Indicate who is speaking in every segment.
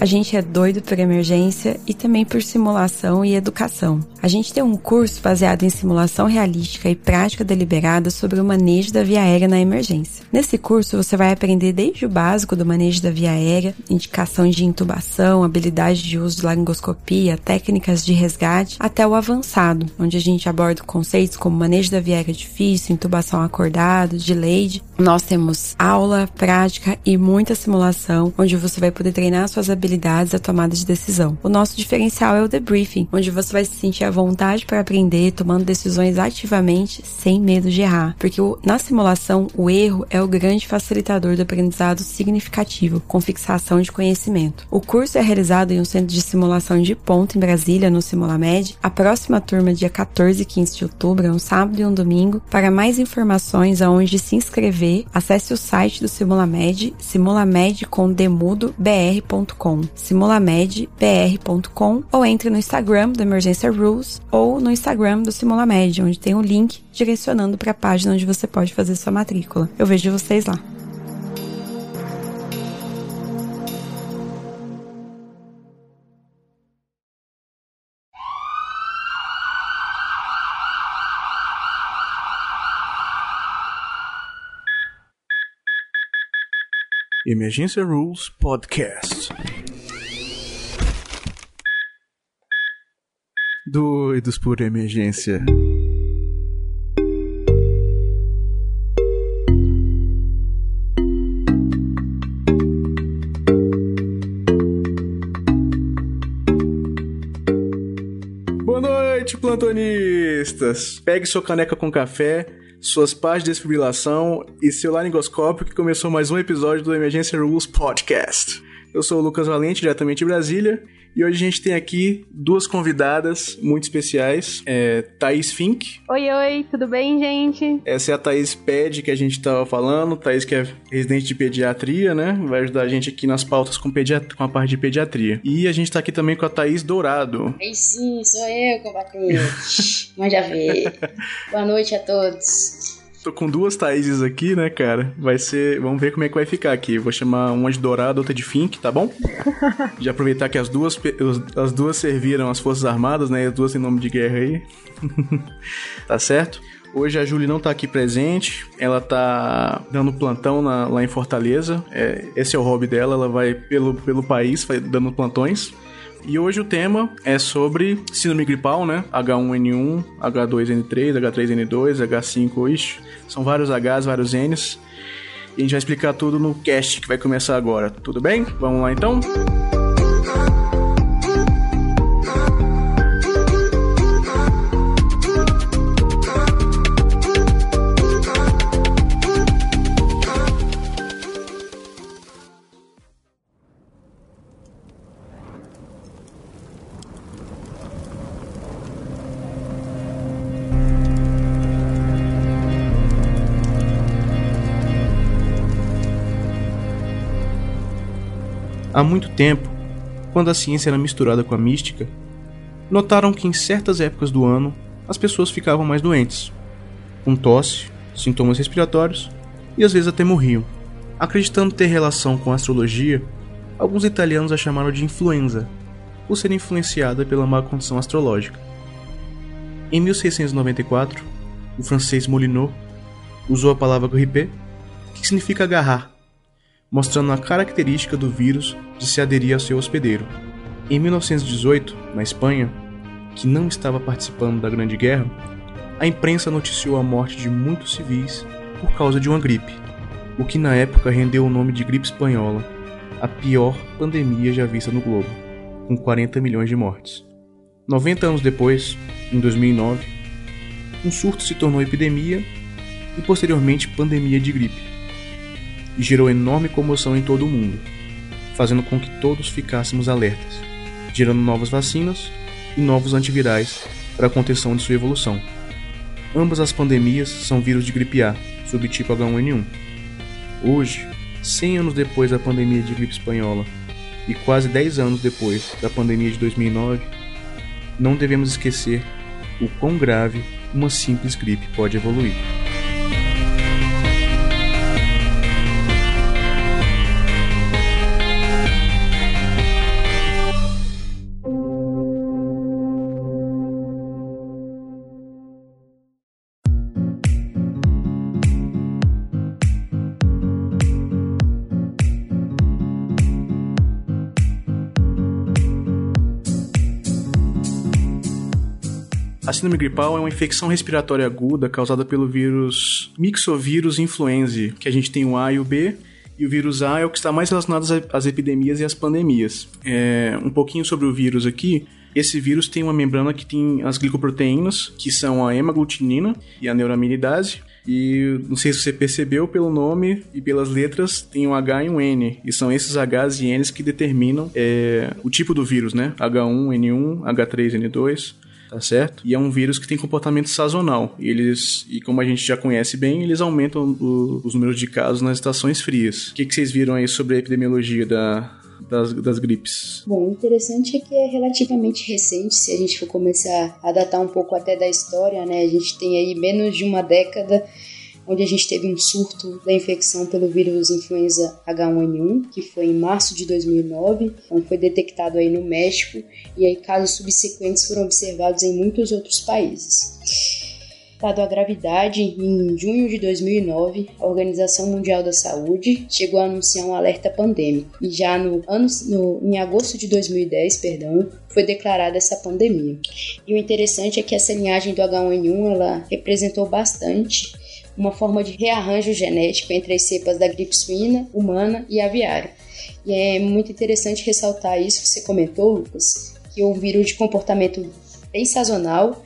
Speaker 1: A gente é doido por emergência e também por simulação e educação. A gente tem um curso baseado em simulação realística e prática deliberada sobre o manejo da via aérea na emergência. Nesse curso você vai aprender desde o básico do manejo da via aérea, indicação de intubação, habilidade de uso de laringoscopia, técnicas de resgate, até o avançado, onde a gente aborda conceitos como manejo da via aérea difícil, intubação acordado, delayed. Nós temos aula, prática e muita simulação, onde você vai poder treinar suas habilidades à tomada de decisão. O nosso diferencial é o debriefing, onde você vai se sentir vontade para aprender, tomando decisões ativamente, sem medo de errar. Porque na simulação, o erro é o grande facilitador do aprendizado significativo, com fixação de conhecimento. O curso é realizado em um centro de simulação de ponto em Brasília, no Simulamed. A próxima turma, dia 14 e 15 de outubro, é um sábado e um domingo. Para mais informações aonde se inscrever, acesse o site do Simulamed, simulamedcomdemudobr.com, simulamedbr.com ou entre no Instagram do Emergência Rules ou no Instagram do Simulamed, onde tem um link direcionando para a página onde você pode fazer sua matrícula. Eu vejo vocês lá.
Speaker 2: Emergência Rules Podcast. Doidos por emergência. Boa noite, plantonistas! Pegue sua caneca com café, suas pás de desfibrilação e seu laringoscópio que começou mais um episódio do Emergência Rules Podcast. Eu sou o Lucas Valente, diretamente de Brasília, e hoje a gente tem aqui duas convidadas muito especiais, é Thaís Fink.
Speaker 3: Oi, oi, tudo bem, gente?
Speaker 2: Essa é a Thaís Ped que a gente estava falando, Thaís que é residente de pediatria, né? Vai ajudar a gente aqui nas pautas com, pediat... com a parte de pediatria. E a gente tá aqui também com a Thaís Dourado.
Speaker 4: Ei sim, sou eu, combatente. Mande ver. Boa noite a todos.
Speaker 2: Tô com duas Thaíses aqui, né, cara? Vai ser. Vamos ver como é que vai ficar aqui. Vou chamar uma de Dourado, outra de Fink, tá bom? Já aproveitar que as duas, as duas serviram as Forças Armadas, né? As duas em nome de guerra aí. tá certo? Hoje a Julie não tá aqui presente, ela tá dando plantão na, lá em Fortaleza. É, esse é o hobby dela, ela vai pelo, pelo país dando plantões. E hoje o tema é sobre síndrome gripal, né? H1N1, H2N3, H3N2, H5, ixi, são vários Hs, vários Ns. E a gente vai explicar tudo no cast que vai começar agora. Tudo bem? Vamos lá então? Há muito tempo, quando a ciência era misturada com a mística, notaram que em certas épocas do ano as pessoas ficavam mais doentes, com tosse, sintomas respiratórios e às vezes até morriam. Acreditando ter relação com a astrologia, alguns italianos a chamaram de influenza, por ser influenciada pela má condição astrológica. Em 1694, o francês Molinot usou a palavra grippe, que significa agarrar, mostrando a característica do vírus de se aderir ao seu hospedeiro. Em 1918, na Espanha, que não estava participando da Grande Guerra, a imprensa noticiou a morte de muitos civis por causa de uma gripe, o que na época rendeu o nome de gripe espanhola, a pior pandemia já vista no globo, com 40 milhões de mortes. 90 anos depois, em 2009, um surto se tornou epidemia e posteriormente pandemia de gripe e gerou enorme comoção em todo o mundo, fazendo com que todos ficássemos alertas, gerando novas vacinas e novos antivirais para a contenção de sua evolução. Ambas as pandemias são vírus de gripe A, subtipo H1N1. Hoje, 100 anos depois da pandemia de gripe espanhola e quase 10 anos depois da pandemia de 2009, não devemos esquecer o quão grave uma simples gripe pode evoluir. A síndrome gripal é uma infecção respiratória aguda causada pelo vírus Mixovírus influenzae, que a gente tem o A e o B, e o vírus A é o que está mais relacionado às epidemias e às pandemias. É, um pouquinho sobre o vírus aqui. Esse vírus tem uma membrana que tem as glicoproteínas, que são a hemaglutinina e a neuraminidase. E não sei se você percebeu pelo nome e pelas letras, tem um H e um N. E são esses Hs e Ns que determinam é, o tipo do vírus, né? H1N1, H3N2 tá certo? E é um vírus que tem comportamento sazonal. E eles, e como a gente já conhece bem, eles aumentam o, os números de casos nas estações frias. O que, que vocês viram aí sobre a epidemiologia da, das, das gripes?
Speaker 4: Bom, o interessante é que é relativamente recente, se a gente for começar a datar um pouco até da história, né? A gente tem aí menos de uma década onde a gente teve um surto da infecção pelo vírus influenza H1N1, que foi em março de 2009, então foi detectado aí no México e aí casos subsequentes foram observados em muitos outros países. Dado a gravidade, em junho de 2009, a Organização Mundial da Saúde chegou a anunciar um alerta pandêmico. E já no ano, no, em agosto de 2010, perdão, foi declarada essa pandemia. E o interessante é que essa linhagem do H1N1 ela representou bastante uma forma de rearranjo genético entre as cepas da gripe suína, humana e aviária. E é muito interessante ressaltar isso que você comentou, Lucas, que é um vírus de comportamento bem sazonal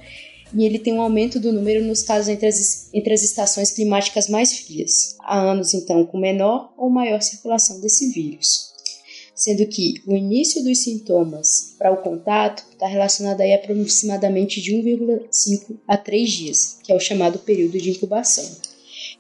Speaker 4: e ele tem um aumento do número nos casos entre as, entre as estações climáticas mais frias. Há anos, então, com menor ou maior circulação desse vírus. Sendo que o início dos sintomas para o contato está relacionado aí a aproximadamente de 1,5 a 3 dias, que é o chamado período de incubação.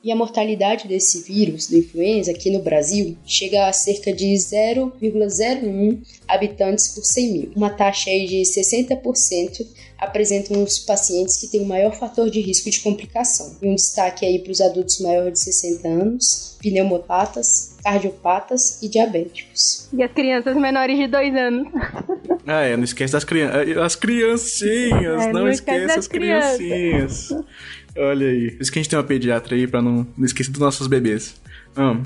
Speaker 4: E a mortalidade desse vírus, do influenza, aqui no Brasil, chega a cerca de 0,01 habitantes por 100 mil. Uma taxa aí de 60% apresentam os pacientes que têm o maior fator de risco de complicação. E um destaque aí para os adultos maiores de 60 anos, pneumopatas, cardiopatas e diabéticos.
Speaker 3: E as crianças menores de 2 anos.
Speaker 2: Ah, é, não esquece das crianças. As criancinhas, é, não, não, esquece, esquece as criancinhas. Olha aí. Por isso que a gente tem uma pediatra aí pra não, não esquecer dos nossos bebês.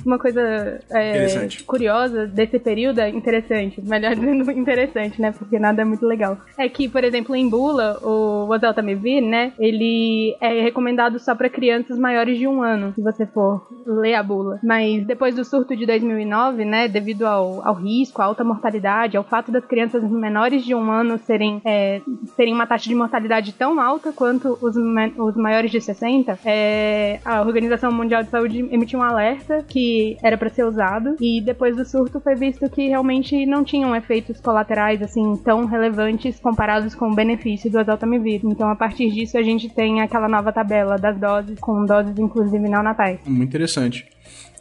Speaker 3: Uma coisa é, curiosa desse período é interessante, melhor dizendo interessante, né? Porque nada é muito legal. É que, por exemplo, em bula, o oseltamivir, né? Ele é recomendado só para crianças maiores de um ano, se você for ler a bula. Mas depois do surto de 2009, né? Devido ao, ao risco, à alta mortalidade, ao fato das crianças menores de um ano serem, é, terem uma taxa de mortalidade tão alta quanto os, os maiores de 60, é, a Organização Mundial de Saúde emitiu um alerta que era para ser usado e depois do surto foi visto que realmente não tinham efeitos colaterais assim tão relevantes comparados com o benefício do oseltamivir. Então a partir disso a gente tem aquela nova tabela das doses com doses inclusive neonatais.
Speaker 2: Muito interessante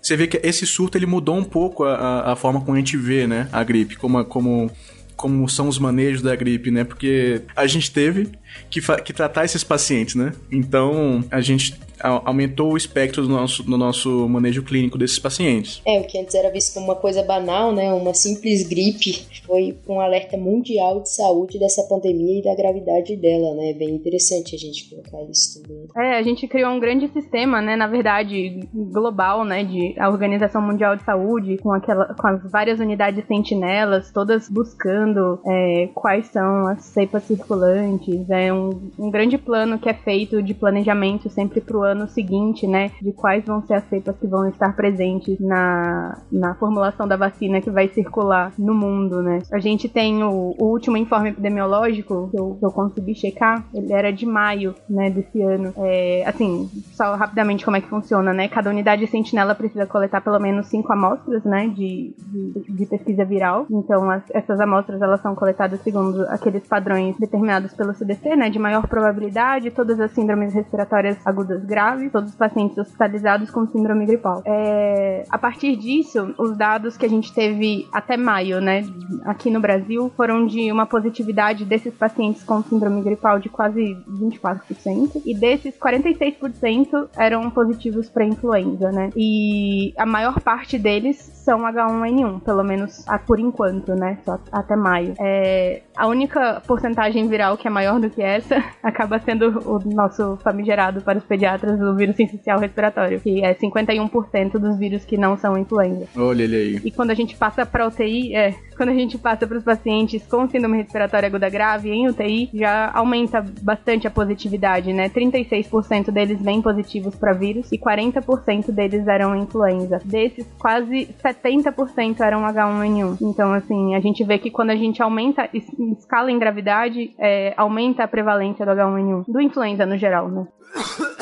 Speaker 2: você vê que esse surto ele mudou um pouco a, a, a, forma como a gente vê, né, a gripe, como, como, como são os manejos da gripe, né, porque a gente teve que, que tratar esses pacientes, né, então a gente aumentou o espectro do nosso, do nosso manejo clínico desses pacientes.
Speaker 4: É, o que antes era visto como uma coisa banal, né, uma simples gripe, foi um alerta mundial de saúde dessa pandemia e da gravidade dela, né? É bem interessante a gente colocar isso também.
Speaker 3: É, a gente criou um grande sistema, né, na verdade, global, né, de a Organização Mundial de Saúde, com, aquela, com as várias unidades sentinelas, todas buscando é, quais são as cepas circulantes. É um, um grande plano que é feito de planejamento sempre para o ano seguinte, né, de quais vão ser as cepas que vão estar presentes na, na formulação da vacina que vai circular no mundo, né. A gente tem o, o último informe epidemiológico que eu, que eu, consegui checar, ele era de maio, né, desse ano. É, assim, só rapidamente como é que funciona, né, cada unidade sentinela precisa coletar pelo menos cinco amostras, né, de, de, de pesquisa viral. Então, as, essas amostras, elas são coletadas segundo aqueles padrões determinados pelo CDC, né, de maior probabilidade, todas as síndromes respiratórias agudas graves grave, todos os pacientes hospitalizados com síndrome gripal. É, a partir disso, os dados que a gente teve até maio, né, aqui no Brasil, foram de uma positividade desses pacientes com síndrome gripal de quase 24%, e desses 46% eram positivos para influenza, né? E a maior parte deles são H1N1, pelo menos por enquanto, né? Só até maio. É, a única porcentagem viral que é maior do que essa acaba sendo o nosso famigerado para os pediatras amostras do vírus sincicial respiratório, que é 51% dos vírus que não são influenza.
Speaker 2: Olha ele aí.
Speaker 3: E quando a gente passa para UTI, é, quando a gente passa para os pacientes com síndrome respiratória aguda grave em UTI, já aumenta bastante a positividade, né? 36% deles vêm positivos para vírus e 40% deles eram influenza. Desses, quase 70% eram H1N1. Então, assim, a gente vê que quando a gente aumenta escala em gravidade, é, aumenta a prevalência do H1N1, do influenza no geral, né?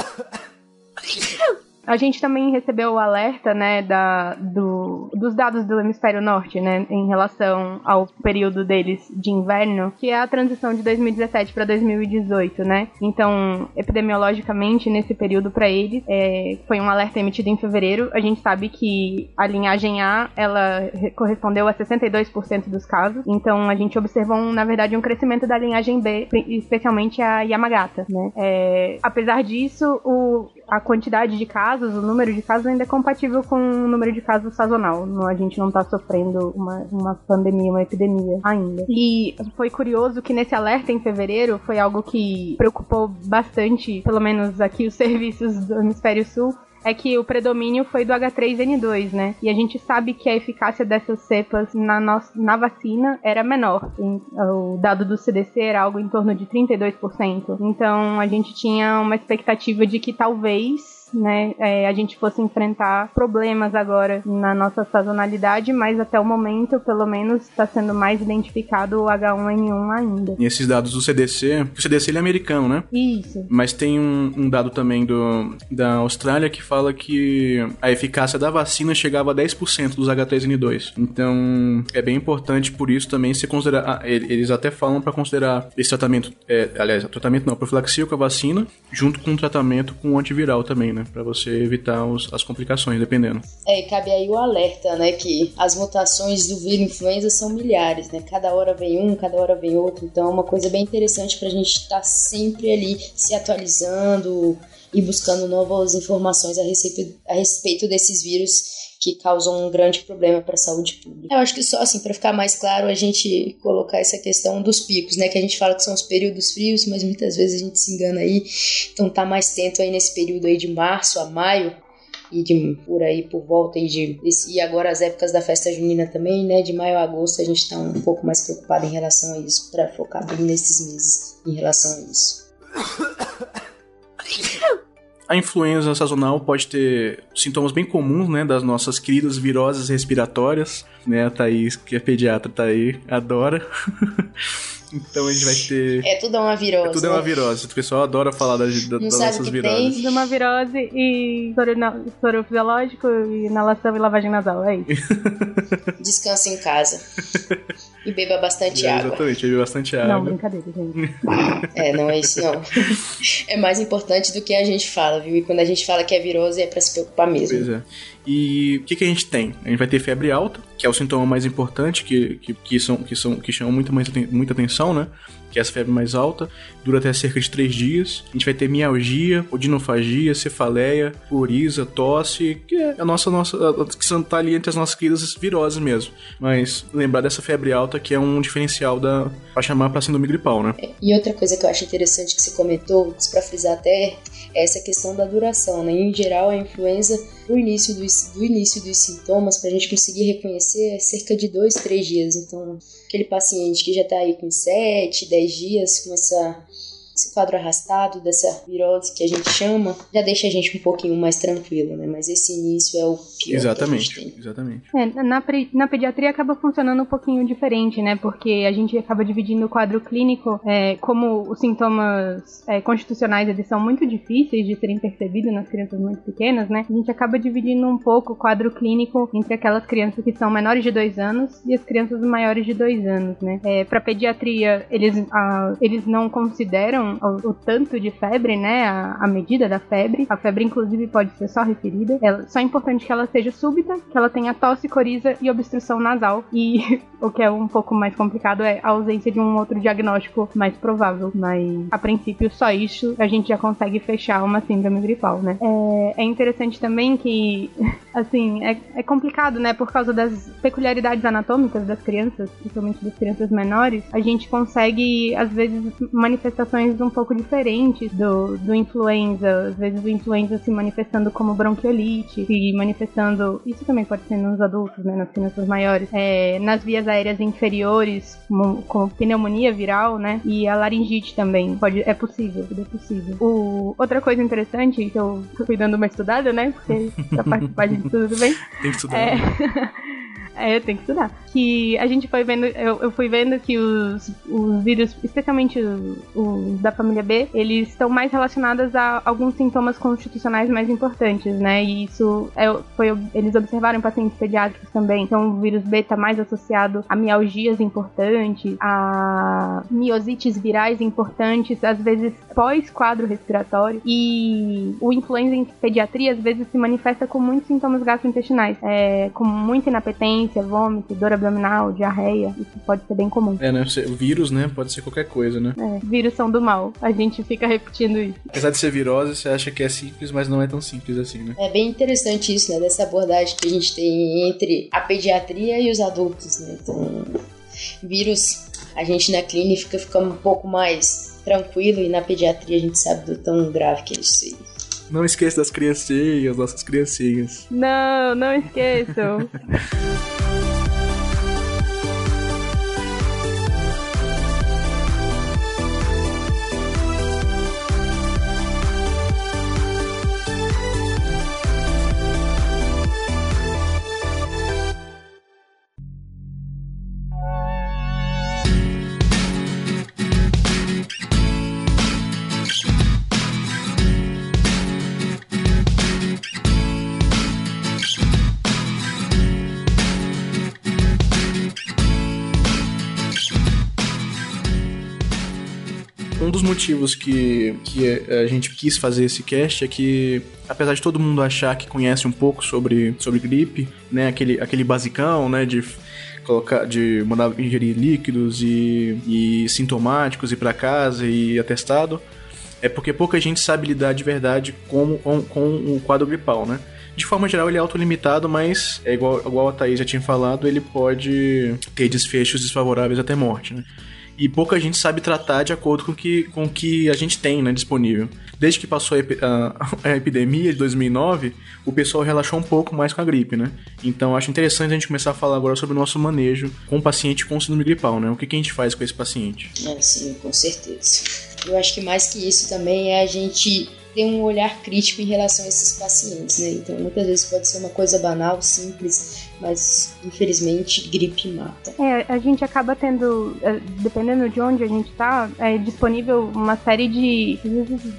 Speaker 3: A gente também recebeu o alerta, né, da, do, dos dados do hemisfério norte, né, em relação ao período deles de inverno, que é a transição de 2017 para 2018, né. Então, epidemiologicamente, nesse período para eles, é, foi um alerta emitido em fevereiro. A gente sabe que a linhagem A, ela correspondeu a 62% dos casos. Então, a gente observou, um, na verdade, um crescimento da linhagem B, especialmente a Yamagata, né. É, apesar disso, o, a quantidade de casos, o número de casos ainda é compatível com o número de casos sazonal. A gente não tá sofrendo uma, uma pandemia, uma epidemia ainda. E foi curioso que nesse alerta em fevereiro foi algo que preocupou bastante, pelo menos aqui, os serviços do Hemisfério Sul, é que o predomínio foi do H3N2, né? E a gente sabe que a eficácia dessas cepas na, nossa, na vacina era menor. O dado do CDC era algo em torno de 32%. Então a gente tinha uma expectativa de que talvez né, é, a gente fosse enfrentar problemas agora na nossa sazonalidade, mas até o momento, pelo menos, está sendo mais identificado o H1N1 ainda.
Speaker 2: E esses dados do CDC, o CDC ele é americano, né?
Speaker 3: Isso.
Speaker 2: Mas tem um, um, dado também do, da Austrália que fala que a eficácia da vacina chegava a 10% dos H3N2. Então, é bem importante por isso também se considerar. Ah, eles até falam para considerar esse tratamento, é, aliás, tratamento não, profilaxia com a vacina, junto com o tratamento com o antiviral também, né? Para você evitar os, as complicações, dependendo.
Speaker 4: É, e cabe aí o alerta, né? Que as mutações do vírus influenza são milhares, né? Cada hora vem um, cada hora vem outro. Então é uma coisa bem interessante para a gente estar tá sempre ali se atualizando e buscando novas informações a respeito, a respeito desses vírus que causam um grande problema para a saúde pública. Eu acho que só assim para ficar mais claro a gente colocar essa questão dos picos, né, que a gente fala que são os períodos frios, mas muitas vezes a gente se engana aí. Então tá mais tento aí nesse período aí de março a maio e de por aí por volta aí de e agora as épocas da festa junina também, né, de maio a agosto a gente está um pouco mais preocupado em relação a isso para focar bem nesses meses em relação a isso.
Speaker 2: A influenza sazonal pode ter sintomas bem comuns, né, das nossas queridas viroses respiratórias, né, a Thaís, que é pediatra, tá aí, adora. Então a gente vai ter.
Speaker 4: É tudo uma virose.
Speaker 2: É tudo é uma virose. O pessoal adora falar das, das nossas viroses.
Speaker 3: Tem. Uma virose e soro fisiológico, inalação e lavagem nasal. É isso.
Speaker 4: Descanse em casa. E beba bastante
Speaker 2: é,
Speaker 4: água.
Speaker 2: Exatamente, beba bastante água.
Speaker 3: Não, brincadeira, gente.
Speaker 4: É, não é isso não. É mais importante do que a gente fala, viu? E quando a gente fala que é virose é pra se preocupar mesmo.
Speaker 2: Pois é. E o que, que a gente tem? A gente vai ter febre alta, que é o sintoma mais importante, que, que, que, são, que, são, que chamam muito, mais, muita atenção, né? Que é essa febre mais alta, dura até cerca de 3 dias. A gente vai ter mialgia, odinofagia, cefaleia, coriza, tosse, que é a nossa, nossa que está ali entre as nossas queridas viroses mesmo. Mas lembrar dessa febre alta que é um diferencial da para chamar para síndrome gripal, né?
Speaker 4: E outra coisa que eu acho interessante que você comentou, para frisar até, é essa questão da duração, né? Em geral, a influenza, do início dos, do início dos sintomas, para a gente conseguir reconhecer, é cerca de dois, três dias. Então, aquele paciente que já está aí com 7, 10 dias, com essa esse quadro arrastado dessa virose que a gente chama, já deixa a gente um pouquinho mais tranquilo, né? Mas esse início é o pior
Speaker 2: exatamente,
Speaker 4: que a gente tem.
Speaker 2: Exatamente.
Speaker 3: É, na, na pediatria acaba funcionando um pouquinho diferente, né? Porque a gente acaba dividindo o quadro clínico, é, como os sintomas é, constitucionais eles são muito difíceis de serem percebidos nas crianças muito pequenas, né? A gente acaba dividindo um pouco o quadro clínico entre aquelas crianças que são menores de dois anos e as crianças maiores de dois anos, né? É, Para pediatria, eles, a, eles não consideram o, o, tanto de febre, né? A, a, medida da febre. A febre, inclusive, pode ser só referida. Ela, só é importante que ela seja súbita, que ela tenha tosse, coriza e obstrução nasal. E o que é um pouco mais complicado é a ausência de um outro diagnóstico mais provável. Mas, a princípio, só isso a gente já consegue fechar uma síndrome gripal, né? É, é interessante também que, assim, é, é complicado, né? Por causa das peculiaridades anatômicas das crianças, principalmente das crianças menores, a gente consegue, às vezes, manifestações um pouco diferentes do, do influenza. Às vezes o influenza se manifestando como bronquiolite, se manifestando. Isso também pode ser nos adultos, né? Nas crianças maiores. É, nas vias aéreas inferiores, como, como, pneumonia viral, né? E a laringite também. Pode, é possível, é possível. O, outra coisa interessante que eu fui dando uma estudada, né? Porque pra participar de tudo, tudo bem?
Speaker 2: Tem que estudar. É...
Speaker 3: É, eu tenho que estudar. Que a gente foi vendo, eu, eu fui vendo que os, os vírus, especialmente os, da família B, eles estão mais relacionados a alguns sintomas constitucionais mais importantes, né? E isso é, foi, eles observaram em pacientes pediátricos também. Então o vírus B está mais associado a mialgias importantes, a miosites virais importantes, às vezes pós-quadro respiratório. E o influenza em pediatria às vezes se manifesta com muitos sintomas gastrointestinais, é, com muita inapetência vômito, dor abdominal, diarreia. Isso pode ser bem comum.
Speaker 2: É, né? O vírus, né? Pode ser qualquer coisa, né?
Speaker 3: É, vírus são do mal. A gente fica repetindo isso.
Speaker 2: Apesar de ser virose, você acha que é simples, mas não é tão simples assim, né?
Speaker 4: É bem interessante isso, né? Dessa abordagem que a gente tem entre a pediatria e os adultos, né? Então, vírus, a gente na clínica fica um pouco mais tranquilo e na pediatria a gente sabe do tão grave que é isso aí.
Speaker 2: Não esqueça das criancinhas, nossas criancinhas.
Speaker 3: Não, não esqueçam.
Speaker 2: motivos que, que a gente quis fazer esse cast é que, apesar de todo mundo achar que conhece um pouco sobre, sobre gripe, né, aquele, aquele basicão, né, de colocar, de mandar ingerir líquidos e, e sintomáticos ir para casa e atestado, é porque pouca gente sabe lidar de verdade com, com, com o quadro gripal, né? De forma geral, ele é autolimitado, mas é igual, igual a Thaís já tinha falado, ele pode ter desfechos desfavoráveis até morte, né? E pouca gente sabe tratar de acordo com que, o com que a gente tem né, disponível. Desde que passou a, a, epidemia de 2009, o pessoal relaxou um pouco mais com a gripe, né? Então acho interessante a gente começar a falar agora sobre o nosso manejo com o paciente com síndrome gripal, né? O que, que a gente faz com esse paciente?
Speaker 4: É, sim, com certeza. Eu acho que mais que isso também é a gente ter um olhar crítico em relação a esses pacientes, né? Então muitas vezes pode ser uma coisa banal, simples, mas infelizmente gripe mata.
Speaker 3: É, a gente acaba tendo, é, dependendo de onde a gente tá, é disponível uma série de,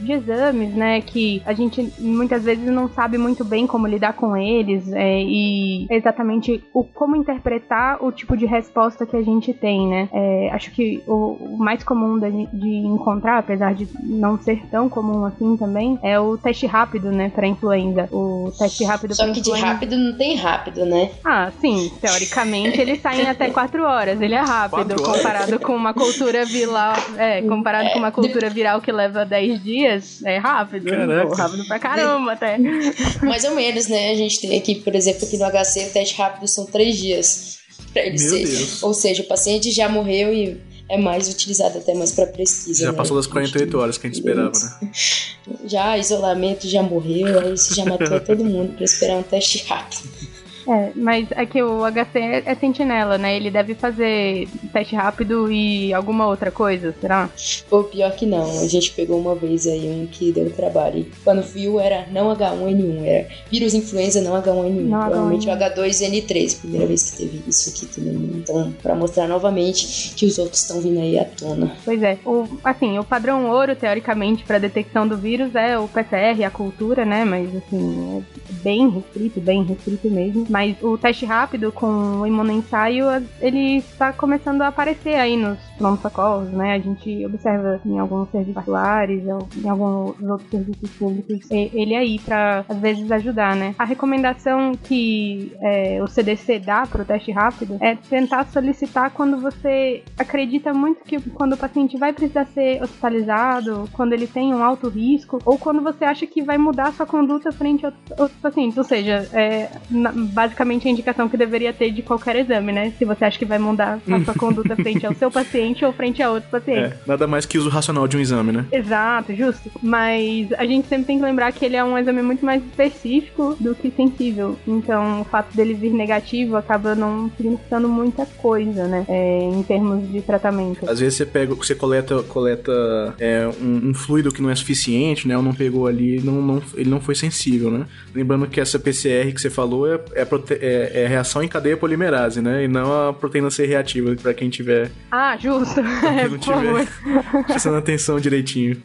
Speaker 3: de exames, né, que a gente muitas vezes não sabe muito bem como lidar com eles é, e exatamente o como interpretar o tipo de resposta que a gente tem, né. É, acho que o, o mais comum de, de encontrar, apesar de não ser tão comum assim também, é o teste rápido, né, para influenza. O teste rápido
Speaker 4: Só que
Speaker 3: influenza...
Speaker 4: de rápido não tem rápido, né?
Speaker 3: Ah, sim. Teoricamente, ele sai em até 4 horas. Ele é rápido comparado com uma cultura viral. É, comparado é, com uma cultura viral que leva 10 dias, é rápido. Pô, rápido pra caramba até.
Speaker 4: Mais ou menos, né? A gente tem aqui, por exemplo, aqui no HC, o teste rápido são 3 dias. Pra ele Meu ser. Deus. Ou seja, o paciente já morreu e é mais utilizado até mais para pesquisa.
Speaker 2: Já né? passou das 48 horas que a gente esperava, né?
Speaker 4: Já isolamento já morreu, aí você já matou todo mundo para esperar um teste rápido.
Speaker 3: É, mas é que o HC é, é sentinela, né? Ele deve fazer teste rápido e alguma outra coisa, será?
Speaker 4: Pô, pior que não. A gente pegou uma vez aí um que deu trabalho. Quando viu, era não H1N1, era vírus influenza não H1N1. Não Provavelmente H1N1. o H2N3, primeira vez que teve isso aqui também. Então, pra mostrar novamente que os outros estão vindo aí à tona.
Speaker 3: Pois é. O, assim, o padrão ouro, teoricamente, para detecção do vírus é o PCR, a cultura, né? Mas, assim, é bem restrito, bem restrito mesmo mas o teste rápido com o imunoensaio, ele está começando a aparecer aí nos pronto-socorros, né? A gente observa em alguns serviços particulares, em alguns outros serviços públicos, ele aí para às vezes ajudar, né? A recomendação que é, o CDC dá para o teste rápido é tentar solicitar quando você acredita muito que quando o paciente vai precisar ser hospitalizado, quando ele tem um alto risco, ou quando você acha que vai mudar sua conduta frente a outros pacientes. Ou seja, é, na, basicamente a indicação que deveria ter de qualquer exame, né? Se você acha que vai mudar a sua conduta frente ao seu paciente ou frente a outro paciente.
Speaker 2: É, nada mais que uso racional de um exame, né?
Speaker 3: Exato, justo. Mas a gente sempre tem que lembrar que ele é um exame muito mais específico do que sensível. Então, o fato dele vir negativo acaba não significando muita coisa, né? É, em termos de tratamento.
Speaker 2: Às vezes você pega, você coleta, coleta é, um, um, fluido que não é suficiente, né? Ou não pegou ali, não, não, ele não foi sensível, né? Lembrando que essa PCR que você falou é, é, é, é reação em cadeia polimerase, né? E não a proteína C reativa, para quem tiver.
Speaker 3: Ah, justo.
Speaker 2: Quem não tiver prestando atenção direitinho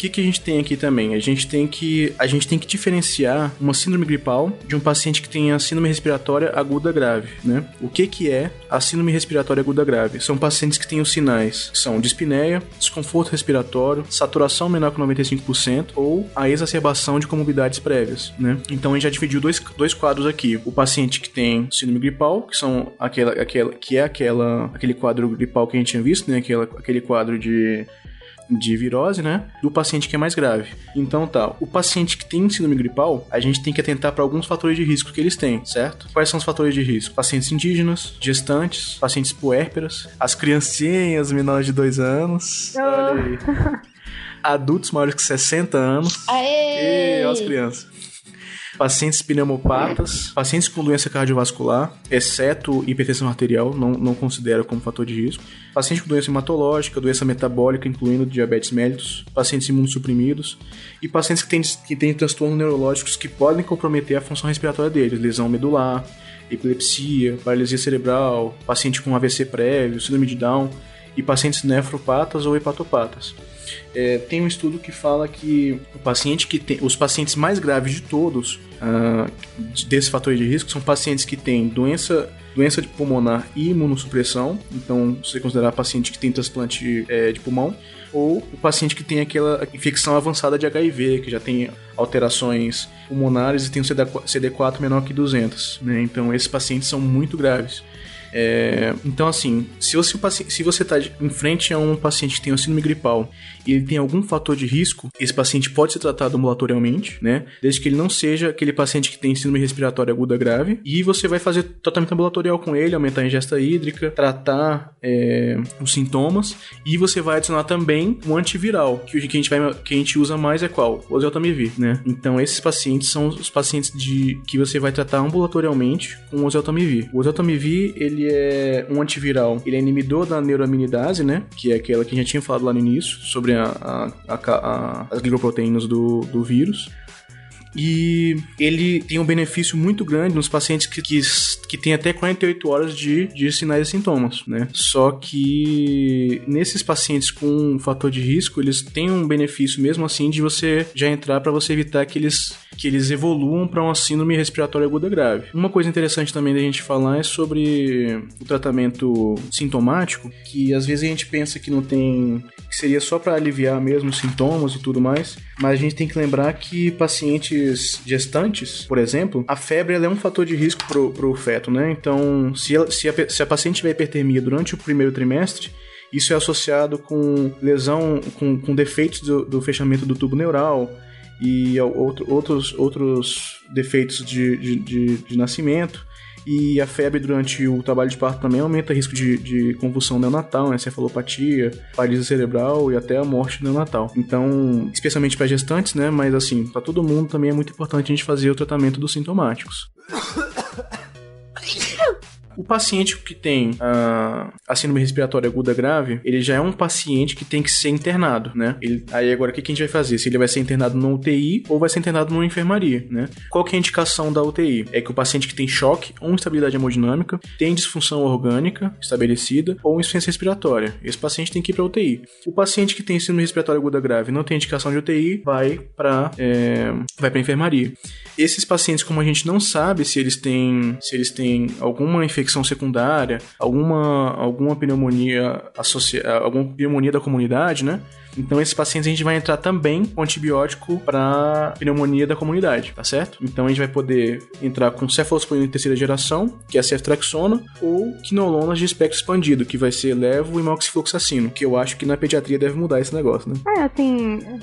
Speaker 2: que, que a gente tem aqui também? A gente tem que a gente tem que diferenciar uma síndrome gripal de um paciente que tenha síndrome respiratória aguda grave, né? O que que é a síndrome respiratória aguda grave? São pacientes que têm os sinais são dispneia, desconforto respiratório, saturação menor que 95% ou a exacerbação de comorbidades prévias, né? Então a gente já dividiu dois, dois quadros aqui. O paciente que tem síndrome gripal, que são aquela, aquela que é aquela aquele quadro gripal que a gente tinha visto, né? Aquela, aquele quadro de de virose, né? Do paciente que é mais grave. Então tá, o paciente que tem síndrome gripal, a gente tem que atentar para alguns fatores de risco que eles têm, certo? Quais são os fatores de risco? Pacientes indígenas, gestantes, pacientes puérperas, as criancinhas menores de 2 anos. Oh. Olha aí. Adultos maiores que 60 anos.
Speaker 4: Aê!
Speaker 2: E as crianças pacientes pneumopatas, pacientes com doença cardiovascular, exceto hipertensão arterial, não, não considera como fator de risco, pacientes com doença hematológica, doença metabólica, incluindo diabetes mellitus, pacientes imunossuprimidos e pacientes que têm, que têm transtornos neurológicos que podem comprometer a função respiratória deles, lesão medular, epilepsia, paralisia cerebral, paciente com AVC prévio, síndrome de Down e pacientes nefropatas ou hepatopatas. É, tem um estudo que fala que o paciente que tem, os pacientes mais graves de todos uh, desse fator de risco são pacientes que têm doença doença de pulmonar e imunossupressão, então você considerar paciente que tem transplante é, de pulmão, ou o paciente que tem aquela infecção avançada de HIV, que já tem alterações pulmonares e tem um CD4 menor que 200, né? Então esses pacientes são muito graves. É, então, assim, se você, se você está em frente a um paciente que tem uma síndrome gripal e ele tem algum fator de risco, esse paciente pode ser tratado ambulatorialmente, né? Desde que ele não seja aquele paciente que tem síndrome respiratória aguda grave. E você vai fazer tratamento ambulatorial com ele, aumentar a ingesta hídrica, tratar é, os sintomas. E você vai adicionar também um antiviral, que o que a gente, vai, que a gente usa mais é qual? O oseltamivir, né? Então, esses pacientes são os pacientes de, que você vai tratar ambulatorialmente com o oseltamivir. O oseltamivir, ele é um antiviral, ele é inibidor da neuroaminidase, né? Que é aquela que a gente tinha falado lá no início, sobre sobre a, a, a, as glicoproteínas do, do vírus. E ele tem um benefício muito grande nos pacientes que, que, que têm até 48 horas de, de sinais e sintomas, né? Só que nesses pacientes com um fator de risco, eles têm um benefício mesmo assim de você já entrar para você evitar que eles que eles evoluam para uma síndrome respiratória aguda grave. Uma coisa interessante também da gente falar é sobre o tratamento sintomático, que às vezes a gente pensa que não tem que seria só para aliviar mesmo os sintomas e tudo mais, mas a gente tem que lembrar que pacientes gestantes, por exemplo, a febre é um fator de risco pro, pro feto, né? Então, se, ela, se, a, se a paciente tiver hipertermia durante o primeiro trimestre, isso é associado com lesão, com, com defeitos do, do fechamento do tubo neural, e outro, outros, outros defeitos de, de, de, de, nascimento. E a febre durante o trabalho de parto também aumenta o risco de, de convulsão neonatal, né? encefalopatia, paralisia cerebral e até a morte neonatal. Então, especialmente para gestantes, né? Mas assim, para todo mundo também é muito importante a gente fazer o tratamento dos sintomáticos. O paciente que tem uh, a síndrome respiratória aguda grave, ele já é um paciente que tem que ser internado, né? Ele, aí agora o que, que a gente vai fazer? Se ele vai ser internado na UTI ou vai ser internado numa enfermaria, né? Qual que é a indicação da UTI? É que o paciente que tem choque ou instabilidade hemodinâmica, tem disfunção orgânica estabelecida ou insuficiência respiratória. Esse paciente tem que ir para UTI. O paciente que tem síndrome respiratória aguda grave não tem indicação de UTI, vai para é, vai para enfermaria. Esses pacientes, como a gente não sabe se eles têm se eles têm alguma infecção infecção secundária, alguma, alguma pneumonia associada, alguma pneumonia da comunidade, né? Então, esses pacientes a gente vai entrar também com antibiótico para pneumonia da comunidade, tá certo? Então, a gente vai poder entrar com cefalosporina de terceira geração, que é a ceftraxona, ou quinolonas de espectro expandido, que vai ser levo e moxifloxacino, que eu acho que na pediatria deve mudar esse negócio, né?
Speaker 3: É, assim, é,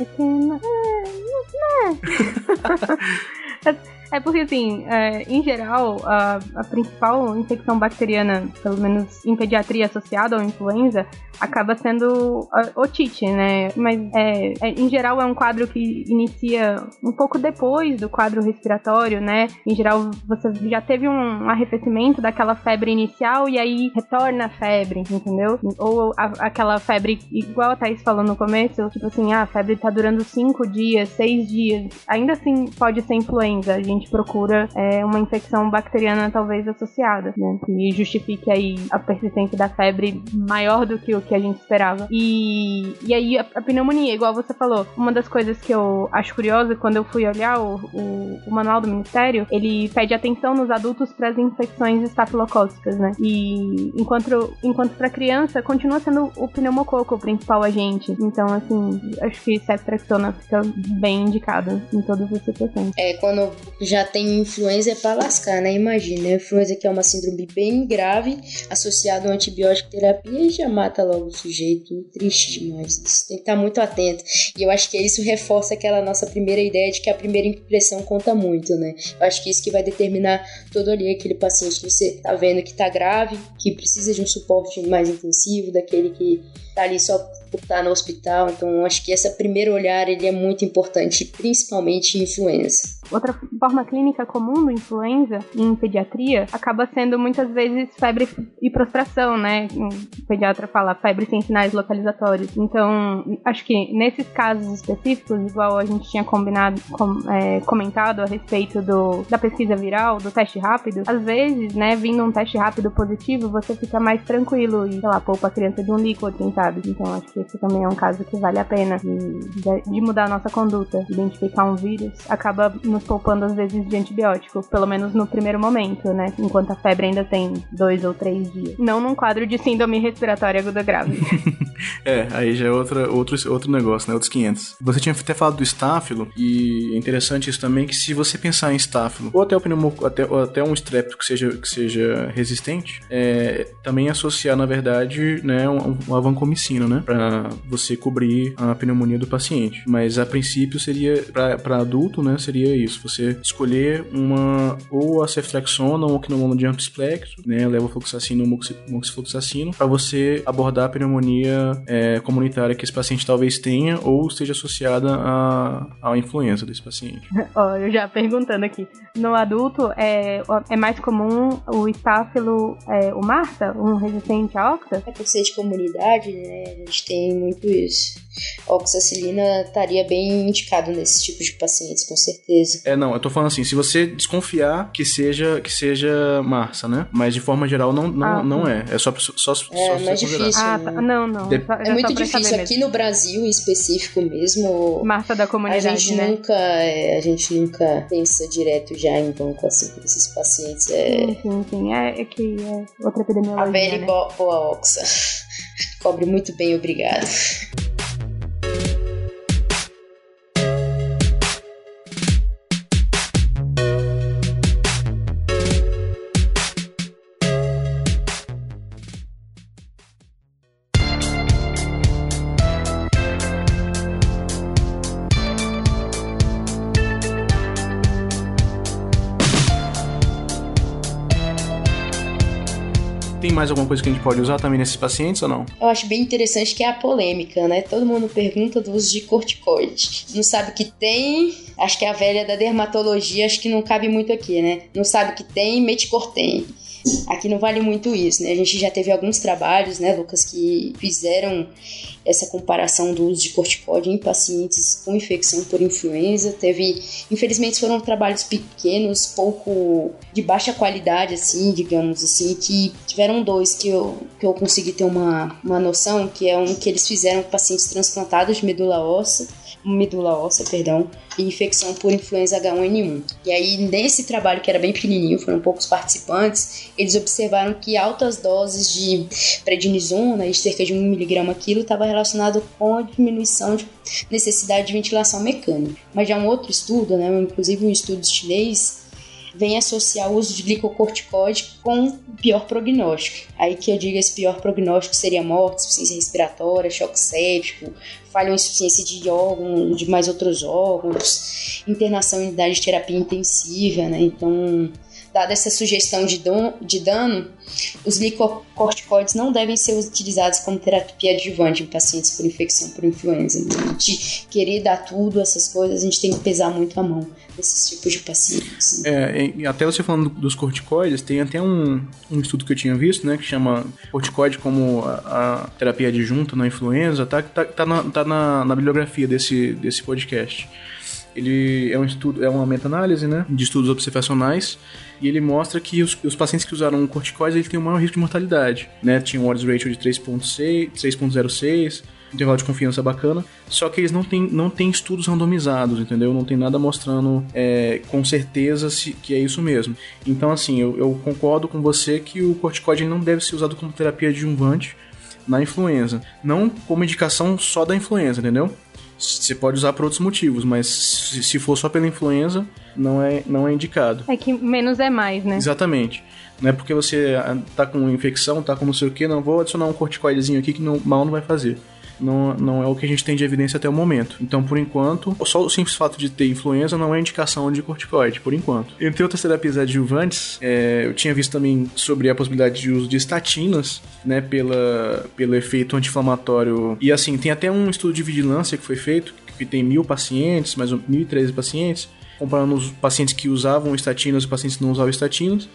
Speaker 3: é, É porque, assim, é, em geral, a, a, principal infecção bacteriana, pelo menos em pediatria associada ao influenza, acaba sendo a otite, né? Mas, é, é, em geral, é um quadro que inicia um pouco depois do quadro respiratório, né? Em geral, você já teve um arrefecimento daquela febre inicial e aí retorna a febre, entendeu? Ou a, aquela febre, igual a Thaís falou no começo, tipo assim, ah, a febre tá durando cinco dias, seis dias. Ainda assim, pode ser influenza. A gente procura é, uma infecção bacteriana talvez associada, né? Que justifique aí a persistência da febre maior do que o que a gente esperava. E, e aí a, a pneumonia, igual você falou, uma das coisas que eu acho curiosa quando eu fui olhar o, o, o manual do Ministério, ele pede atenção nos adultos para as infecções estafilocócicas, né? E enquanto, enquanto para criança, continua sendo o pneumococo o principal agente. Então, assim, acho que ceftriaxona fica bem indicado em todas as situações.
Speaker 4: É, quando já tem influenza pra lascar, né? Imagina, influenza que é uma síndrome bem grave, associada a antibiótico terapia e já mata logo o sujeito. Triste demais isso. Tem que estar muito atento. E eu acho que isso reforça aquela nossa primeira ideia de que a primeira impressão conta muito, né? Eu acho que isso que vai determinar todo ali aquele paciente que você tá vendo que tá grave, que precisa de um suporte mais intensivo, daquele que tá ali só por estar no hospital. Então, acho que esse primeiro olhar ele é muito importante, principalmente em influenza.
Speaker 3: Outra forma clínica comum do influenza em pediatria acaba sendo muitas vezes febre e prostração, né? O pediatra fala febre sem sinais localizatórios. Então, acho que nesses casos específicos, igual a gente tinha combinado, com, é, comentado a respeito do, da pesquisa viral, do teste rápido, às vezes, né, vindo um teste rápido positivo, você fica mais tranquilo e, sei lá, poupa a criança de um líquido, quem sabe. Então, acho que esse também é um caso que vale a pena de, de mudar a nossa conduta, identificar um vírus, acaba nos poupando às vezes de antibiótico, pelo menos no primeiro momento, né? Enquanto a febre ainda tem dois ou três dias. Não num quadro de síndrome respiratória aguda grave.
Speaker 2: é, aí já é outra, outro, outro negócio, né? Outros 500. Você tinha até falado do estáfilo, e é interessante isso também, que se você pensar em estáfilo, ou até o pneumo, até, ou até um estrépito que seja, que seja resistente, é, também associar, na verdade, né, um, uma vancomicina, né? Pra você cobrir a pneumonia do paciente. Mas a princípio seria, para adulto, né? Seria isso. Você escolher uma, ou a ceftriaxona ou quinolona de amplexo, né? Levofloxacino ou moxifloxacino, para você abordar a pneumonia é, comunitária que esse paciente talvez tenha ou esteja associada à, à influenza desse paciente.
Speaker 3: Ó, eu já perguntando aqui. No adulto, é, é mais comum o estáfilo, é, o Marta, um resistente à oxa?
Speaker 4: É por ser de comunidade, né? A gente tem muito isso. Oxacilina estaria bem indicado nesse tipo de pacientes, com certeza.
Speaker 2: É, não, eu tô falando assim, se você desconfiar que seja que seja Marsa, né? Mas de forma geral não, não, ah, não é. É só só, só
Speaker 4: É mais difícil.
Speaker 3: Ah, tá. Não, não. De...
Speaker 4: É muito difícil aqui no Brasil em específico mesmo.
Speaker 3: Marsa da comunidade,
Speaker 4: a gente
Speaker 3: né?
Speaker 4: nunca, é, a gente nunca pensa direto já em banco assim para esses pacientes. É...
Speaker 3: Sim, sim, sim. É, é que é outra epidemiologia.
Speaker 4: A velha
Speaker 3: né?
Speaker 4: boa oxa. Cobre muito bem, obrigado.
Speaker 2: Mais alguma coisa que a gente pode usar também nesses pacientes ou não?
Speaker 4: Eu acho bem interessante que é a polêmica, né? Todo mundo pergunta do uso de corticoide. Não sabe que tem, acho que a velha da dermatologia, acho que não cabe muito aqui, né? Não sabe que tem, meticortem. Aqui não vale muito isso, né? A gente já teve alguns trabalhos, né, Lucas, que fizeram essa comparação do uso de corticóide em pacientes com infecção por influenza. Teve, infelizmente, foram trabalhos pequenos, pouco de baixa qualidade, assim, digamos assim, que tiveram dois que eu, que eu consegui ter uma, uma noção, que é um que eles fizeram com pacientes transplantados de medula óssea medula óssea, perdão, e infecção por influenza H1N1. E aí, nesse trabalho que era bem pequenininho, foram poucos participantes, eles observaram que altas doses de prednisona, cerca de 1mg quilo, estava relacionado com a diminuição de necessidade de ventilação mecânica. Mas já um outro estudo, né, inclusive um estudo chinês, vem associar o uso de glicocorticoide com pior prognóstico. Aí que eu digo esse pior prognóstico seria morte, insuficiência respiratória, choque séptico, falha ou insuficiência de órgãos, de mais outros órgãos, internação em unidade de terapia intensiva, né? Então, dada essa sugestão de, de dano, os glicocorticoides não devem ser utilizados como terapia adjuvante em pacientes por infecção por influenza. A gente querer dar tudo, essas coisas, a gente tem que pesar muito a mão nesses tipos de pacientes.
Speaker 2: É, até você falando dos corticoides, tem até um, um estudo que eu tinha visto, né, que chama corticoide como a, a terapia adjunta na influenza, tá, tá, tá, na, tá na, na bibliografia desse, desse podcast. Ele é um estudo, é uma meta-análise, né, de estudos observacionais, e ele mostra que os, os pacientes que usaram corticoides, ele tem um maior risco de mortalidade, né, tinha um odds ratio de 3.6, 3.06, intervalo de confiança bacana, só que eles não têm, não têm estudos randomizados, entendeu? Não tem nada mostrando é, com certeza se, que é isso mesmo. Então, assim, eu, eu concordo com você que o corticoide não deve ser usado como terapia adjuvante na influenza, não como indicação só da influenza, entendeu? Você pode usar por outros motivos, mas se for só pela influenza, não é, não é indicado.
Speaker 3: É que menos é mais, né?
Speaker 2: Exatamente. Não é porque você ah, tá com infecção, tá com não sei o que, não vou adicionar um corticoidezinho aqui que não, mal não vai fazer não, não é o que a gente tem de evidência até o momento. Então, por enquanto, só o simples fato de ter influenza não é indicação de corticoide, por enquanto. Entre outras terapias adjuvantes, é, eu tinha visto também sobre a possibilidade de uso de estatinas, né, pela, pelo efeito anti-inflamatório. E assim, tem até um estudo de vigilância que foi feito, que tem mil pacientes, mais ou mil e treze pacientes, comparando os pacientes que usavam estatinas e os pacientes que não usavam estatinas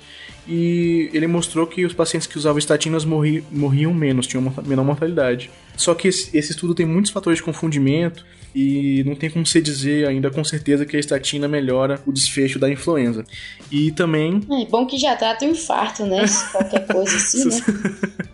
Speaker 2: e ele mostrou que os pacientes que usavam estatinas morri, morriam menos, tinham uma menor mortalidade. Só que esse, esse, estudo tem muitos fatores de confundimento e não tem como se dizer ainda com certeza que a estatina melhora o desfecho da influenza. E também.
Speaker 4: É bom que já trata o infarto, né? Qualquer coisa assim, né?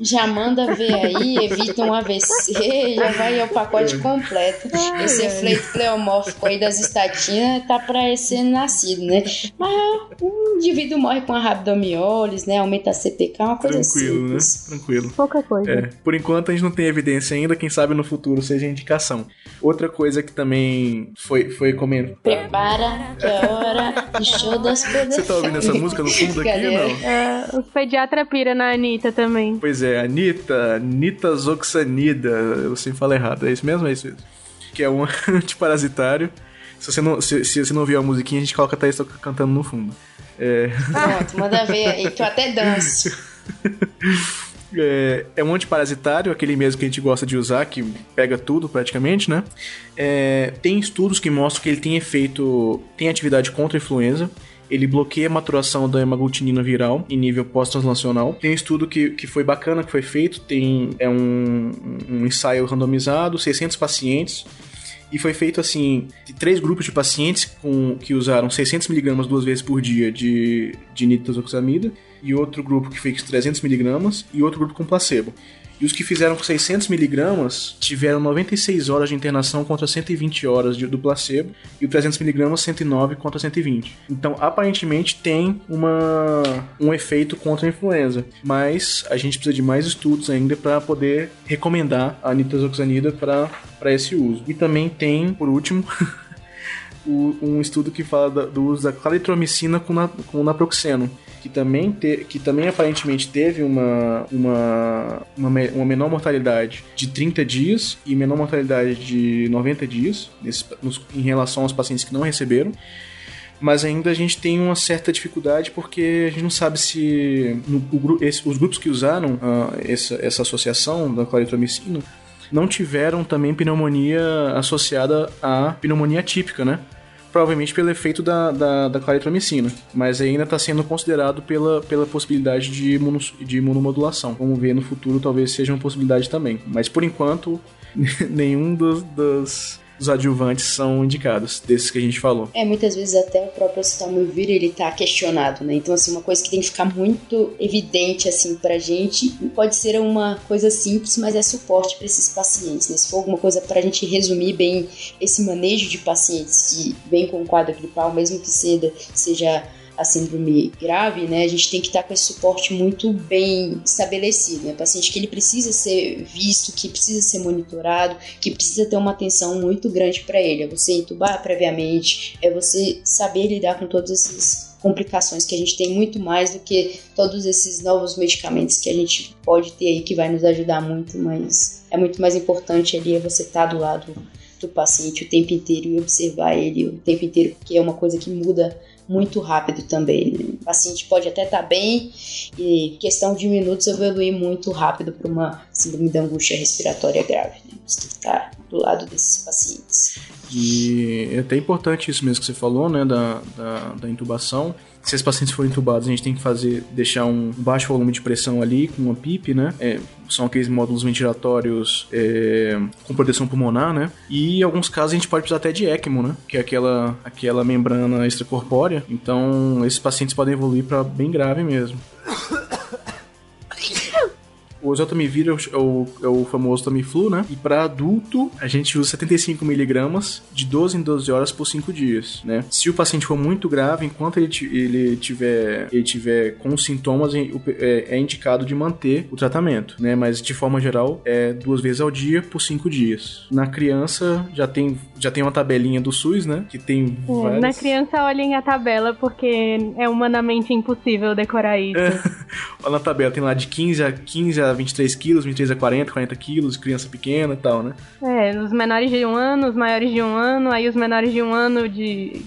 Speaker 4: Já manda ver aí, evita um AVC, já vai ao pacote é. completo. Esse efeito pleomórfico aí das estatinas tá pra ser nascido, né? Mas um indivíduo morre com a rabdomiólise, né? Aumenta a CPK, uma coisa
Speaker 2: Tranquilo,
Speaker 4: simples.
Speaker 2: né? Tranquilo.
Speaker 3: Pouca coisa.
Speaker 2: É, por enquanto a gente não tem evidência ainda, quem sabe no futuro seja indicação. Outra coisa que também foi, foi comentado.
Speaker 4: Prepara, que é hora do show das
Speaker 2: pedras. Você tá ouvindo essa música no fundo aqui ou não?
Speaker 3: É, os pediatra pira na Anitta também.
Speaker 2: Pois é, Anitta, Anitta Zoxanida, eu sempre falo errado, é isso mesmo? É isso mesmo. Que é um antiparasitário. Se você, não, se, se você não ouviu a musiquinha, a gente coloca a Thaís cantando no fundo.
Speaker 4: É... Pronto, manda ver aí, que eu até danço.
Speaker 2: É, é, um antiparasitário, aquele mesmo que a gente gosta de usar, que pega tudo praticamente, né? É, tem estudos que mostram que ele tem efeito, tem atividade contra a influenza. Ele bloqueia a maturação da hemaglutinina viral em nível pós-translacional. Tem um estudo que, que foi bacana, que foi feito, tem é um, um ensaio randomizado, 600 pacientes, e foi feito assim, de três grupos de pacientes com, que usaram 600mg duas vezes por dia de, de nitazoxamida, e outro grupo que fez 300mg, e outro grupo com placebo. E os que fizeram com 600 miligramas tiveram 96 horas de internação contra 120 horas do placebo e o 300 miligramas 109 contra 120. Então, aparentemente tem uma, um efeito contra a influenza, mas a gente precisa de mais estudos ainda para poder recomendar a nitazoxanida para esse uso. E também tem, por último, um estudo que fala do uso da claritromicina com, na, com naproxeno que também, te, que também aparentemente teve uma, uma, uma, uma, menor mortalidade de 30 dias e menor mortalidade de 90 dias nesse, nos, em relação aos pacientes que não receberam mas ainda a gente tem uma certa dificuldade porque a gente não sabe se no, o, esse, os grupos que usaram uh, essa, essa associação da claritromicina não tiveram também pneumonia associada à pneumonia típica, né? Provavelmente pelo efeito da, da, da claritromicina, mas ainda está sendo considerado pela, pela possibilidade de, de imunomodulação. Vamos ver no futuro, talvez seja uma possibilidade também. Mas por enquanto, nenhum dos, dos os adjuvantes são indicados, desses que a gente falou.
Speaker 4: É, muitas vezes até o próprio acetamivir ele tá questionado, né? Então, assim, uma coisa que tem que ficar muito evidente, assim, pra gente, pode ser uma coisa simples, mas é suporte para esses pacientes, né? Se for alguma coisa pra gente resumir bem esse manejo de pacientes que vem com quadro gripal, mesmo que seja a síndrome grave, né, a gente tem que estar com esse suporte muito bem estabelecido. Né? Paciente que ele precisa ser visto, que precisa ser monitorado, que precisa ter uma atenção muito grande para ele. É você entubar previamente, é você saber lidar com todos esses complicações que a gente tem muito mais do que todos esses novos medicamentos que a gente pode ter aí que vai nos ajudar muito, mas é muito mais importante ali é você estar tá do lado do paciente o tempo inteiro e observar ele o tempo inteiro, porque é uma coisa que muda muito rápido também. Né? O paciente pode até estar tá bem e questão de minutos evoluir muito rápido para uma síndrome da angústia respiratória grave. Né? Você tem que estar do lado desses pacientes.
Speaker 2: E é até importante isso mesmo que você falou, né, da, da, da intubação se os pacientes forem intubados, a gente tem que fazer, deixar um baixo volume de pressão ali com uma PIP, né? É, são aqueles módulos ventilatórios é, com proteção pulmonar, né? E em alguns casos a gente pode precisar até de ECMO, né? Que é aquela, aquela membrana extracorpórea. Então, esses pacientes podem evoluir para bem grave mesmo. O oseltamivir é o, é o, é o famoso Tamiflu, né? E para adulto, a gente usa 75 miligramas de 12 em 12 horas por 5 dias, né? Se o paciente for muito grave, enquanto ele, ele tiver ele tiver com sintomas, é, é, indicado de manter o tratamento, né? Mas de forma geral, é duas vezes ao dia por 5 dias. Na criança, já tem, já tem uma tabelinha do SUS, né? Que tem
Speaker 3: é, várias... Na criança, olhem a tabela, porque é humanamente impossível decorar isso.
Speaker 2: Olha na tabela, tem lá de 15 a 15 a 23 quilos, 23 a 40, 40 quilos, criança pequena e tal, né?
Speaker 3: É, os menores de um ano, os maiores de um ano, aí os menores de um ano de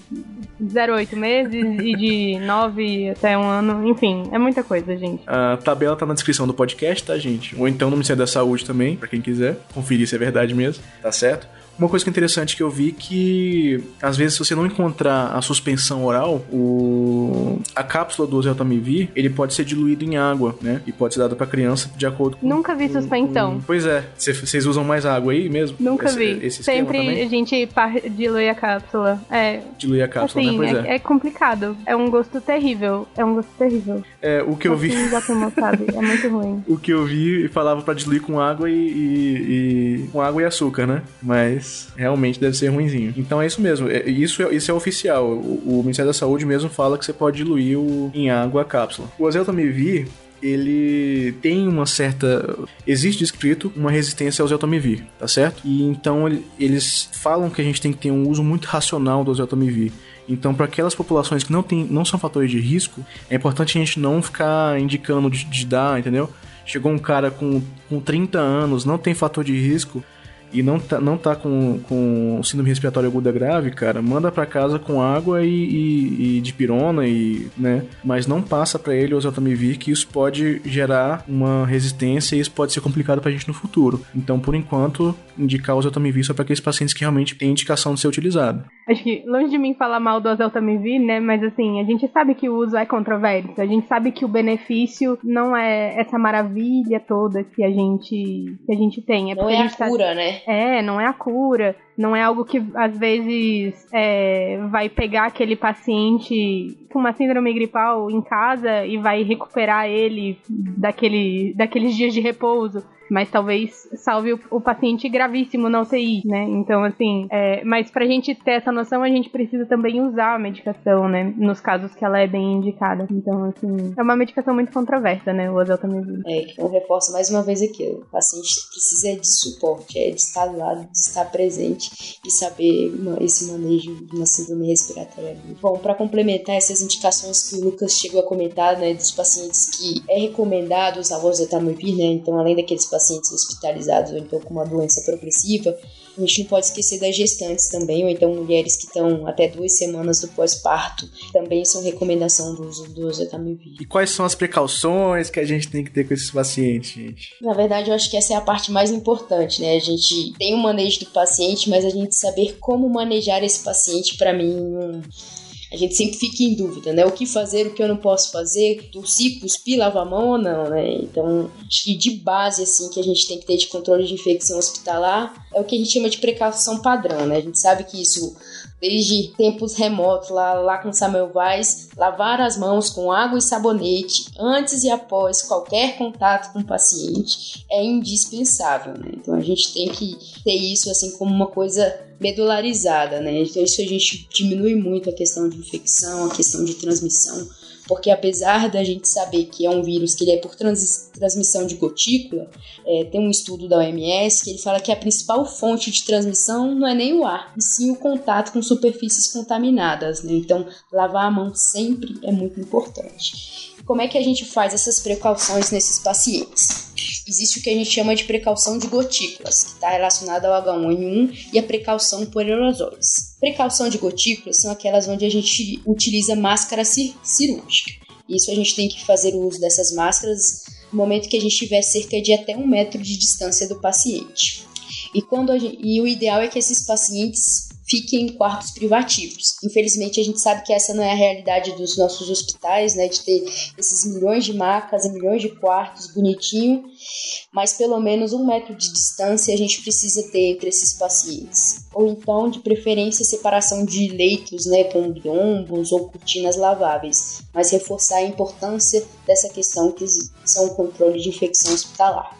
Speaker 3: 0 a 8 meses e de 9 até um ano, enfim, é muita coisa, gente.
Speaker 2: A tabela tá na descrição do podcast, tá, gente? Ou então no Ministério da Saúde também, para quem quiser conferir se é verdade mesmo, tá certo? Uma coisa que é interessante que eu vi que, às vezes, se você não encontrar a suspensão oral, o... a cápsula do Oseltamivir, ele pode ser diluído em água, né? E pode ser dado pra criança de acordo com...
Speaker 3: Nunca vi suspensão.
Speaker 2: Com... Pois é. Vocês usam mais água aí mesmo?
Speaker 3: Nunca esse, vi. Esse Sempre a gente dilui a cápsula. É.
Speaker 2: Dilui a cápsula,
Speaker 3: assim,
Speaker 2: né? Pois
Speaker 3: é, é. é complicado. É um gosto terrível. É um gosto terrível.
Speaker 2: É, o que eu vi...
Speaker 3: Já tomou, sabe? É muito ruim.
Speaker 2: o que eu vi falava pra diluir com água e, e, e... com água e açúcar, né? Mas realmente deve ser ruimzinho. Então é isso mesmo. É, isso, é, isso é oficial. O, o, Ministério da Saúde mesmo fala que você pode diluir o, em água a cápsula. O azeltamivir, ele tem uma certa. Existe descrito uma resistência ao Zeltamivir, tá certo? E então eles falam que a gente tem que ter um uso muito racional do Zeltamivir. Então, para aquelas populações que não, tem, não são fatores de risco, é importante a gente não ficar indicando de, de dar, entendeu? Chegou um cara com, com 30 anos, não tem fator de risco, e não tá, não tá com, com síndrome respiratória aguda grave, cara, manda para casa com água e, e, e, de pirona e, né, mas não passa para ele o oseltamivir que isso pode gerar uma resistência e isso pode ser complicado pra gente no futuro. Então, por enquanto, indicar o oseltamivir só para aqueles pacientes que realmente têm indicação de ser utilizado.
Speaker 3: Acho que longe de mim falar mal do oseltamivir, né, mas assim, a gente sabe que o uso é controverso, a gente sabe que o benefício não é essa maravilha toda que a gente que a gente tem,
Speaker 4: é não é a, a cura, tá... né?
Speaker 3: É, não é a cura, não é algo que às vezes é, vai pegar aquele paciente com uma síndrome gripal em casa e vai recuperar ele daquele, daqueles dias de repouso mas talvez salve o, o, paciente gravíssimo na UTI, né? Então, assim, é, mas pra gente ter essa noção, a gente precisa também usar a medicação, né? Nos casos que ela é bem indicada. Então, assim, é uma medicação muito controversa, né? O oseltamivir.
Speaker 4: É, eu reforço mais uma vez aqui, o paciente precisa de suporte, é de estar do lado, de estar presente e saber esse manejo de uma síndrome respiratória Bom, para complementar essas indicações que o Lucas chegou a comentar, né, dos pacientes que é recomendado usar o oseltamivir, né? Então, além daqueles pacientes pacientes hospitalizados ou então com uma doença progressiva, a gente não pode esquecer das gestantes também, ou então mulheres que estão até duas semanas do pós-parto, também são recomendação do uso do oseltamivir.
Speaker 2: E quais são as precauções que a gente tem que ter com esses pacientes, gente?
Speaker 4: Na verdade, eu acho que essa é a parte mais importante, né? A gente tem o manejo do paciente, mas a gente saber como manejar esse paciente, para mim, a gente sempre fica em dúvida, né? O que fazer, o que eu não posso fazer, tossir, cuspir, lavar a mão ou não, né? Então, acho que de base, assim, que a gente tem que ter de controle de infecção hospitalar é o que a gente chama de precaução padrão, né? A gente sabe que isso desde tempos remotos, lá, lá com Samuel Weiss, lavar as mãos com água e sabonete antes e após qualquer contato com o paciente é indispensável, né? Então a gente tem que ter isso assim como uma coisa medularizada, né? Então isso a gente diminui muito a questão de infecção, a questão de transmissão porque apesar da gente saber que é um vírus que ele é por trans, transmissão de gotícula, é, tem um estudo da OMS que ele fala que a principal fonte de transmissão não é nem o ar, e sim o contato com superfícies contaminadas. Né? Então, lavar a mão sempre é muito importante. Como é que a gente faz essas precauções nesses pacientes? Existe o que a gente chama de precaução de gotículas, que está relacionada ao H1N1 e a precaução por aerosóis. Precaução de gotículas são aquelas onde a gente utiliza máscara cirúrgica. Isso a gente tem que fazer o uso dessas máscaras no momento que a gente tiver cerca de até um metro de distância do paciente. E, quando gente, e o ideal é que esses pacientes fiquem em quartos privativos. Infelizmente, a gente sabe que essa não é a realidade dos nossos hospitais, né? De ter esses milhões de macas e milhões de quartos bonitinho, mas pelo menos um metro de distância a gente precisa ter entre esses pacientes. Ou então, de preferência, separação de leitos, né? Com biombos ou cortinas laváveis, mas reforçar a importância dessa questão que são o controle de infecção hospitalar.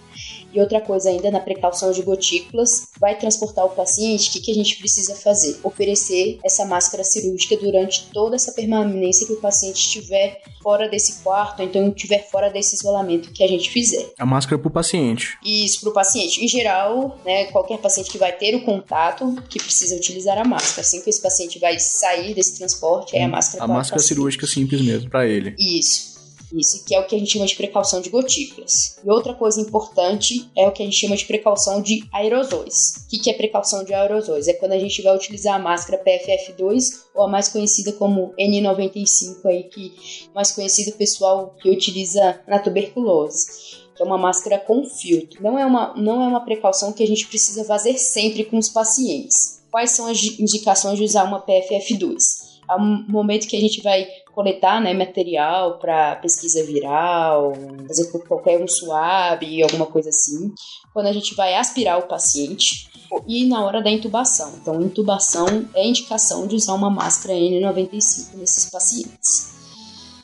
Speaker 4: E outra coisa ainda, na precaução de gotículas, vai transportar o paciente, o que, que a gente precisa fazer? Oferecer essa máscara cirúrgica durante toda essa permanência que o paciente estiver fora desse quarto, ou então estiver fora desse isolamento que a gente fizer.
Speaker 2: A máscara para o paciente.
Speaker 4: Isso, para o paciente. Em geral, né, qualquer paciente que vai ter o contato, que precisa utilizar a máscara. Assim que esse paciente vai sair desse transporte, aí a máscara
Speaker 2: A máscara cirúrgica simples mesmo, para ele.
Speaker 4: Isso. Isso, que é o que a gente chama de precaução de gotículas. E outra coisa importante é o que a gente chama de precaução de aerosóis. O que é precaução de aerosóis? É quando a gente vai utilizar a máscara PFF2 ou a mais conhecida como N95 aí, que mais conhecido pessoal que utiliza na tuberculose é uma máscara com filtro. Não é uma, não é uma precaução que a gente precisa fazer sempre com os pacientes. Quais são as indicações de usar uma PFF2? Ao momento que a gente vai coletar né, material para pesquisa viral, fazer qualquer um suave, alguma coisa assim. Quando a gente vai aspirar o paciente e na hora da intubação. Então, intubação é indicação de usar uma máscara N95 nesses pacientes.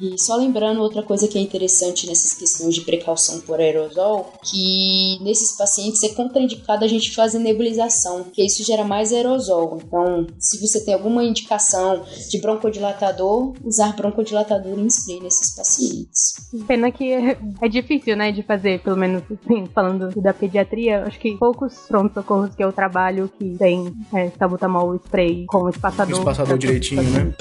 Speaker 4: E só lembrando outra coisa que é interessante nessas questões de precaução por aerosol, que nesses pacientes é contraindicado a gente fazer nebulização, porque isso gera mais aerosol. Então, se você tem alguma indicação de broncodilatador, usar broncodilatador em spray nesses pacientes.
Speaker 3: Pena que é difícil, né, de fazer, pelo menos assim, falando da pediatria, acho que poucos pronto-socorros que eu trabalho que tem é, sabutamol spray com espaçador.
Speaker 2: Espaçador direitinho, né?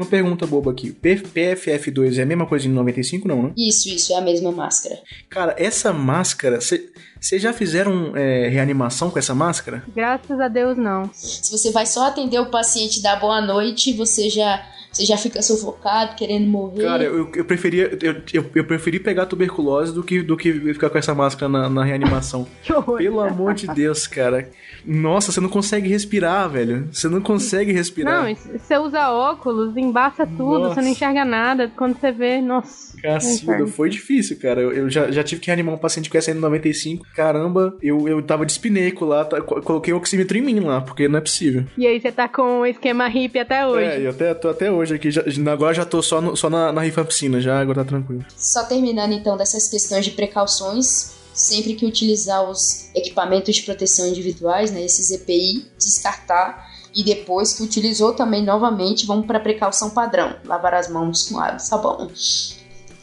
Speaker 2: Uma pergunta boba aqui. PFF2 é a mesma coisa em 95, não, né?
Speaker 4: Isso, isso, é a mesma máscara.
Speaker 2: Cara, essa máscara, vocês já fizeram é, reanimação com essa máscara?
Speaker 3: Graças a Deus, não.
Speaker 4: Se você vai só atender o paciente e dar boa noite, você já você já fica sufocado, querendo morrer.
Speaker 2: Cara, eu, eu preferia eu, eu, eu, preferi pegar tuberculose do que, do que ficar com essa máscara na, na reanimação.
Speaker 3: que horror.
Speaker 2: Pelo amor de Deus, cara. Nossa, você não consegue respirar, velho. Você não consegue respirar.
Speaker 3: Não, você usa óculos, embaça tudo, nossa. você não enxerga nada. Quando você vê, nossa.
Speaker 2: Cacilda, foi difícil, cara. Eu, eu, já, já tive que reanimar um paciente com essa N95. Caramba, eu, eu tava de espineco lá, tá, coloquei o oxímetro em mim lá, porque não é possível.
Speaker 3: E aí você tá com o esquema hippie até hoje.
Speaker 2: É, eu até, tô até hoje aqui. Já, agora já tô só, no, só na, na rifampicina, já agora tá tranquilo.
Speaker 4: Só terminando então dessas questões de precauções, sempre que utilizar os equipamentos de proteção individuais, né, esses EPI, descartar e depois que utilizou também novamente, vamos para precaução padrão, lavar as mãos com água e sabão.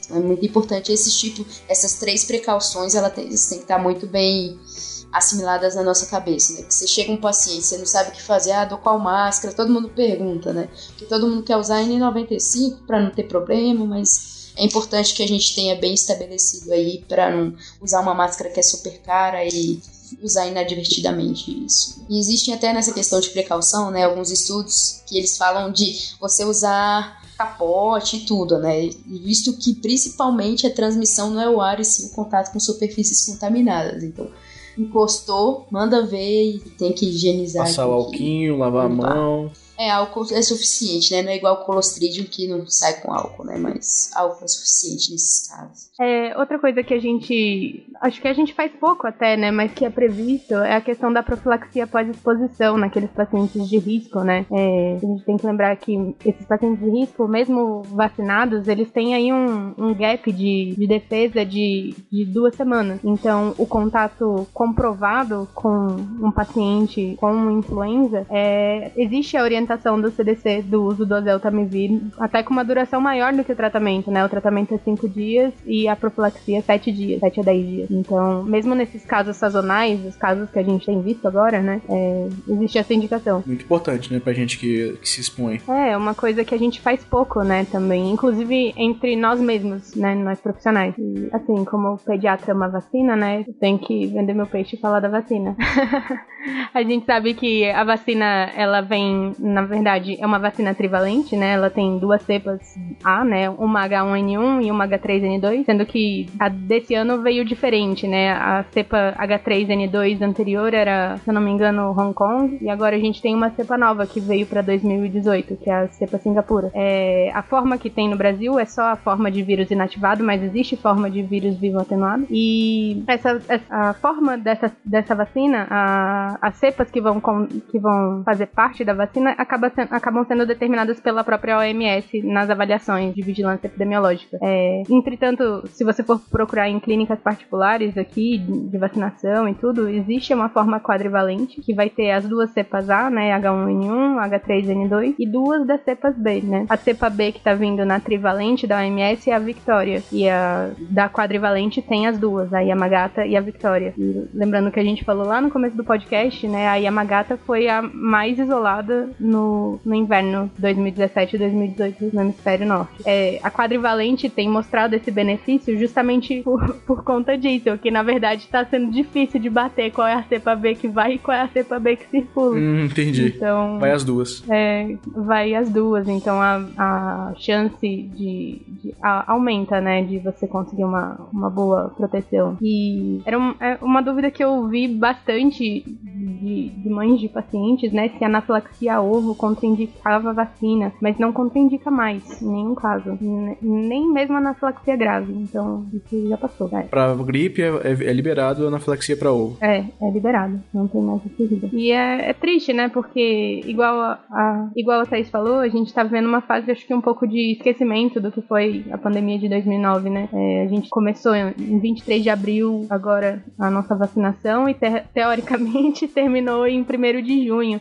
Speaker 4: É muito importante esse tipo, essas três precauções, ela tem, tem que estar muito bem assimiladas na nossa cabeça, né? Que você chega um paciente, você não sabe o que fazer, ah, dou qual máscara, todo mundo pergunta, né? Porque todo mundo quer usar N95 para não ter problema, mas é importante que a gente tenha bem estabelecido aí para não usar uma máscara que é super cara e usar inadvertidamente isso. E existem até nessa questão de precaução, né, alguns estudos que eles falam de você usar capote e tudo, né? Visto que principalmente a transmissão não é o ar e sim o contato com superfícies contaminadas. Então, encostou, manda ver e tem que higienizar.
Speaker 2: Passar o alquinho, lavar a mão.
Speaker 4: É, álcool é suficiente, né? Não é igual o Colostridium que não sai com álcool, né? Mas álcool é suficiente nesses casos.
Speaker 3: É, outra coisa que a gente. Acho que a gente faz pouco até, né? Mas que é previsto é a questão da profilaxia pós-exposição naqueles pacientes de risco, né? É, a gente tem que lembrar que esses pacientes de risco, mesmo vacinados, eles têm aí um, um gap de, de defesa de, de duas semanas. Então, o contato comprovado com um paciente com influenza, é, existe a orientação do CDC do uso do oseltamivir, até com uma duração maior do que o tratamento, né? O tratamento é 5 dias e a profilaxia 7 dias, 7 a 10 dias. Então, mesmo nesses casos sazonais, os casos que a gente tem visto agora, né? É, existe essa indicação.
Speaker 2: Muito importante, né? Pra gente que, que se expõe.
Speaker 3: É, uma coisa que a gente faz pouco, né? Também, inclusive entre nós mesmos, né? Nós profissionais. E, assim, como o pediatra ama vacina, né? Tem que vender meu peixe e falar da vacina. a gente sabe que a vacina, ela vem na verdade, é uma vacina trivalente, né? Ela tem duas cepas A, né? Uma H1N1 e uma H3N2, sendo que a desse ano veio diferente, né? A cepa H3N2 anterior era, se eu não me engano, Hong Kong, e agora a gente tem uma cepa nova que veio para 2018, que é a cepa Singapura. É, a forma que tem no Brasil é só a forma de vírus inativado, mas existe forma de vírus vivo atenuado. E essa, essa a forma dessa, dessa vacina, a, as cepas que vão, com, que vão fazer parte da vacina acaba sendo, acabam sendo determinadas pela própria OMS nas avaliações de vigilância epidemiológica. É, entretanto, se você for procurar em clínicas particulares aqui, de vacinação e tudo, existe uma forma quadrivalente que vai ter as duas cepas A, né, H1N1, H3N2, e duas das cepas B, né. A cepa B que tá vindo na trivalente da OMS é a Victoria, e a da quadrivalente tem as duas, a Yamagata e a Victoria. E lembrando que a gente falou lá no começo do podcast, né, a Yamagata foi a mais isolada no, no inverno 2017 e 2018 no hemisfério norte. É, a quadrivalente tem mostrado esse benefício justamente por, por conta disso, que na verdade está sendo difícil de bater qual é a cepa B que vai e qual é a cepa B que circula.
Speaker 2: Hum, entendi. Então, vai as duas.
Speaker 3: É, vai as duas, então a, a chance de, de a, aumenta, né, de você conseguir uma, uma boa proteção. E era um, é uma dúvida que eu vi bastante de, de mães de pacientes, né, se a anafilaxia ovo novo contraindicava a vacina, mas não contraindica mais, em nenhum caso. Nem mesmo a anafilaxia grave. Então, isso já passou. É.
Speaker 2: Pra gripe é, é, é liberado a anafilaxia pra ovo.
Speaker 3: É, é liberado. Não tem mais esse risco. E é, é, triste, né? Porque, igual a, a, igual a Thaís falou, a gente tá vivendo uma fase, acho que um pouco de esquecimento do que foi a pandemia de 2009, né? É, a gente começou em 23 de abril, agora, a nossa vacinação e te, teoricamente terminou em 1 de junho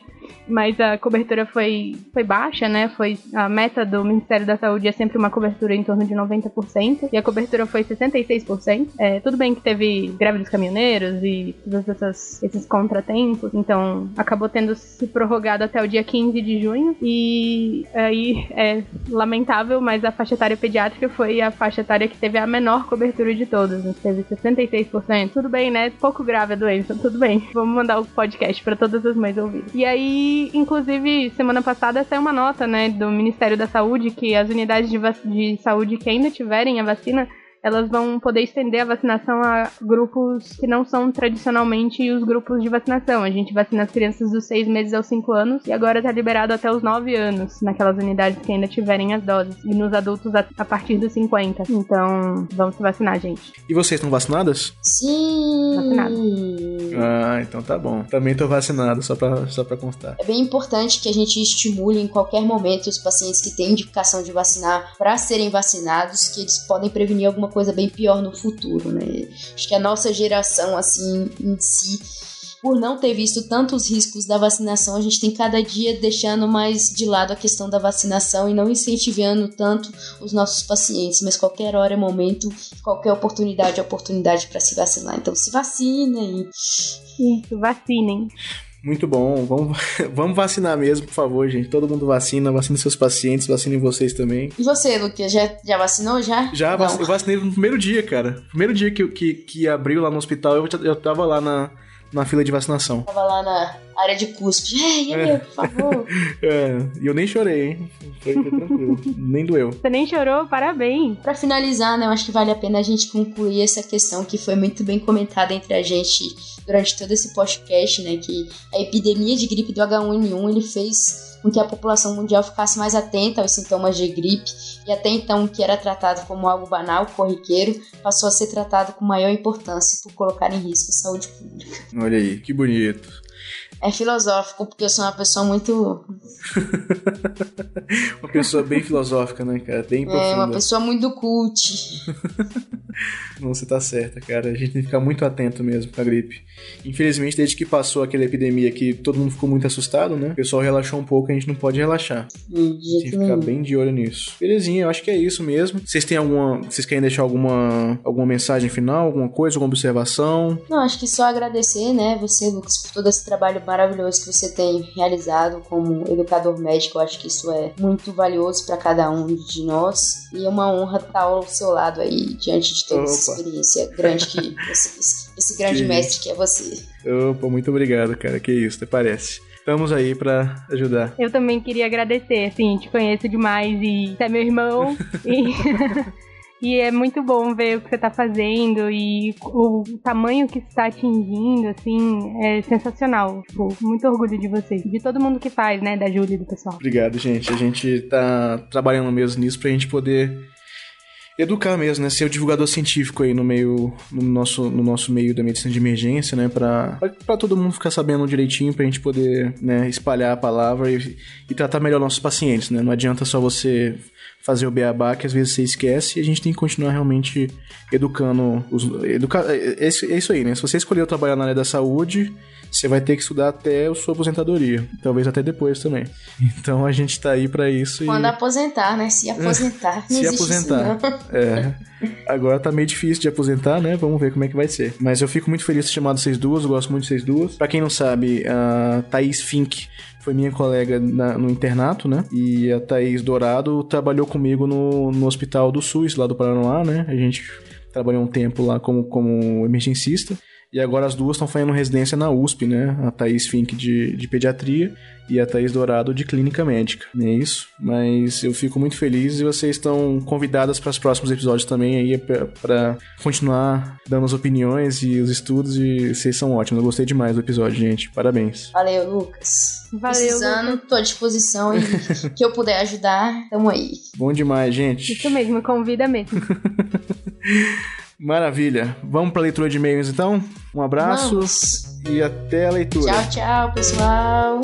Speaker 3: mas a cobertura foi, foi baixa, né? Foi a meta do Ministério da Saúde é sempre uma cobertura em torno de 90% e a cobertura foi 66%. É, tudo bem que teve greve dos caminhoneiros e todos esses contratempos, então acabou tendo se prorrogado até o dia 15 de junho e aí é lamentável, mas a faixa etária pediátrica foi a faixa etária que teve a menor cobertura de todas, né? teve 66%. Tudo bem, né? Pouco grave a doença, tudo bem. Vamos mandar o podcast para todas as mães ouvirem. E aí e, inclusive, semana passada saiu uma nota, né, do Ministério da Saúde que as unidades de, de saúde que ainda tiverem a vacina elas vão poder estender a vacinação a grupos que não são tradicionalmente os grupos de vacinação. A gente vacina as crianças dos 6 meses aos 5 anos e agora está liberado até os 9 anos, naquelas unidades que ainda tiverem as doses. E nos adultos a, a partir dos 50. Então, vamos se vacinar, gente.
Speaker 2: E vocês estão vacinadas?
Speaker 4: Sim!
Speaker 3: Vacinadas.
Speaker 2: Ah, então tá bom. Também tô vacinado, só pra, só pra constar.
Speaker 4: É bem importante que a gente estimule em qualquer momento os pacientes que têm indicação de vacinar para serem vacinados, que eles podem prevenir alguma coisa bem pior no futuro, né? Acho que a nossa geração, assim, em si, por não ter visto tantos riscos da vacinação, a gente tem cada dia deixando mais de lado a questão da vacinação e não incentivando tanto os nossos pacientes. Mas qualquer hora é momento, qualquer oportunidade é oportunidade para se vacinar. Então se vacinem.
Speaker 3: Isso, vacinem.
Speaker 2: Muito bom. Vamos, vamos vacinar mesmo, por favor, gente. Todo mundo vacina, vacine seus pacientes, vacinem vocês também.
Speaker 4: E você, Luquinha, já, já vacinou já?
Speaker 2: Já, Não. eu vacinei no primeiro dia, cara. Primeiro dia que, que, que abriu lá no hospital, eu, eu tava lá na, na fila de vacinação.
Speaker 4: Tava lá na área de cuspe. Ei, é. por favor.
Speaker 2: é, e eu nem chorei, hein? Foi, foi tranquilo. nem doeu.
Speaker 3: Você nem chorou? Parabéns.
Speaker 4: Pra finalizar, né, eu acho que vale a pena a gente concluir essa questão que foi muito bem comentada entre a gente durante todo esse podcast, né, que a epidemia de gripe do H1N1 ele fez com que a população mundial ficasse mais atenta aos sintomas de gripe e até então o que era tratado como algo banal, corriqueiro, passou a ser tratado com maior importância por colocar em risco a saúde pública.
Speaker 2: Olha aí, que bonito.
Speaker 4: É filosófico, porque eu sou uma pessoa muito.
Speaker 2: uma pessoa bem filosófica, né, cara? Bem profunda.
Speaker 4: É, uma pessoa muito cult.
Speaker 2: Não, você tá certa, cara. A gente tem que ficar muito atento mesmo com a gripe. Infelizmente, desde que passou aquela epidemia que todo mundo ficou muito assustado, né? O pessoal relaxou um pouco, a gente não pode relaxar.
Speaker 4: Hum,
Speaker 2: tem que ficar bem de olho nisso. Belezinha, eu acho que é isso mesmo. Vocês têm alguma. Vocês querem deixar alguma, alguma mensagem final, alguma coisa, alguma observação?
Speaker 4: Não, acho que só agradecer, né, você, Lucas, por todo esse trabalho maravilhoso que você tem realizado como educador médico. Eu acho que isso é muito valioso para cada um de nós e é uma honra estar ao seu lado aí diante de toda Opa. essa experiência grande que você, esse grande que mestre que é você.
Speaker 2: Opa, muito obrigado, cara. Que isso, até parece. Estamos aí para ajudar.
Speaker 3: Eu também queria agradecer, assim, te conheço demais e você é meu irmão. e... E é muito bom ver o que você está fazendo e o tamanho que está atingindo, assim, é sensacional. Tipo, muito orgulho de você. De todo mundo que faz, né? Da Júlia e do pessoal.
Speaker 2: Obrigado, gente. A gente tá trabalhando mesmo nisso pra gente poder educar mesmo, né? Ser o divulgador científico aí no meio, no nosso, no nosso meio da medicina de emergência, né? Pra, pra todo mundo ficar sabendo direitinho, pra gente poder, né, espalhar a palavra e, e tratar melhor nossos pacientes, né? Não adianta só você fazer o beabá que às vezes você esquece e a gente tem que continuar realmente educando os educa, é, é, isso aí, né? Se você escolheu trabalhar na área da saúde, você vai ter que estudar até a sua aposentadoria, talvez até depois também. Então a gente tá aí para isso
Speaker 4: Quando e... aposentar, né? Se aposentar.
Speaker 2: Se aposentar. É. Agora tá meio difícil de aposentar, né? Vamos ver como é que vai ser. Mas eu fico muito feliz de ter chamado vocês duas, eu gosto muito de vocês duas. Para quem não sabe, a Thaís Fink foi minha colega na, no internato, né? E a Thaís Dourado trabalhou comigo no, no Hospital do SUS, lá do Paraná, né? A gente trabalhou um tempo lá como, como emergencista. E agora as duas estão fazendo residência na USP, né? A Thaís Fink de, de pediatria e a Thaís Dourado de clínica médica. É isso. Mas eu fico muito feliz e vocês estão convidadas para os próximos episódios também aí para continuar dando as opiniões e os estudos e vocês são ótimos. Eu gostei demais do episódio, gente. Parabéns.
Speaker 4: Valeu, Lucas. Valeu. Precisando, Lucas. tô à disposição e que eu puder ajudar, tamo aí.
Speaker 2: Bom demais, gente.
Speaker 3: Isso mesmo, convida mesmo.
Speaker 2: Maravilha. Vamos para a leitura de e-mails então? Um abraço Vamos. e até a leitura.
Speaker 4: Tchau, tchau, pessoal.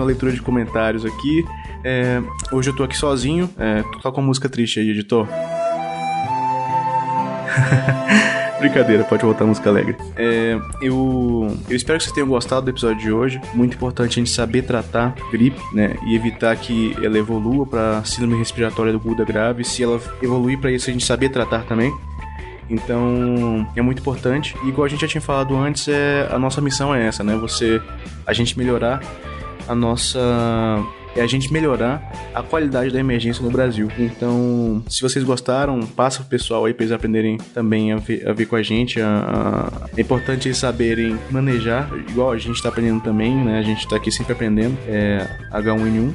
Speaker 2: Uma leitura de comentários aqui. É, hoje eu tô aqui sozinho. É, tô com a música triste aí, editor. Brincadeira, pode voltar a música alegre. É, eu, eu espero que vocês tenham gostado do episódio de hoje. Muito importante a gente saber tratar gripe, né? E evitar que ela evolua para síndrome respiratória do Buda grave. Se ela evoluir para isso, a gente saber tratar também. Então, é muito importante. E igual a gente já tinha falado antes, é, a nossa missão é essa, né? Você, a gente melhorar a nossa é a gente melhorar a qualidade da emergência no Brasil. Então, se vocês gostaram, passa pro pessoal aí para eles aprenderem também a ver, a ver com a gente. A, a... É importante eles saberem manejar, igual a gente está aprendendo também, né? A gente está aqui sempre aprendendo, é H1N1.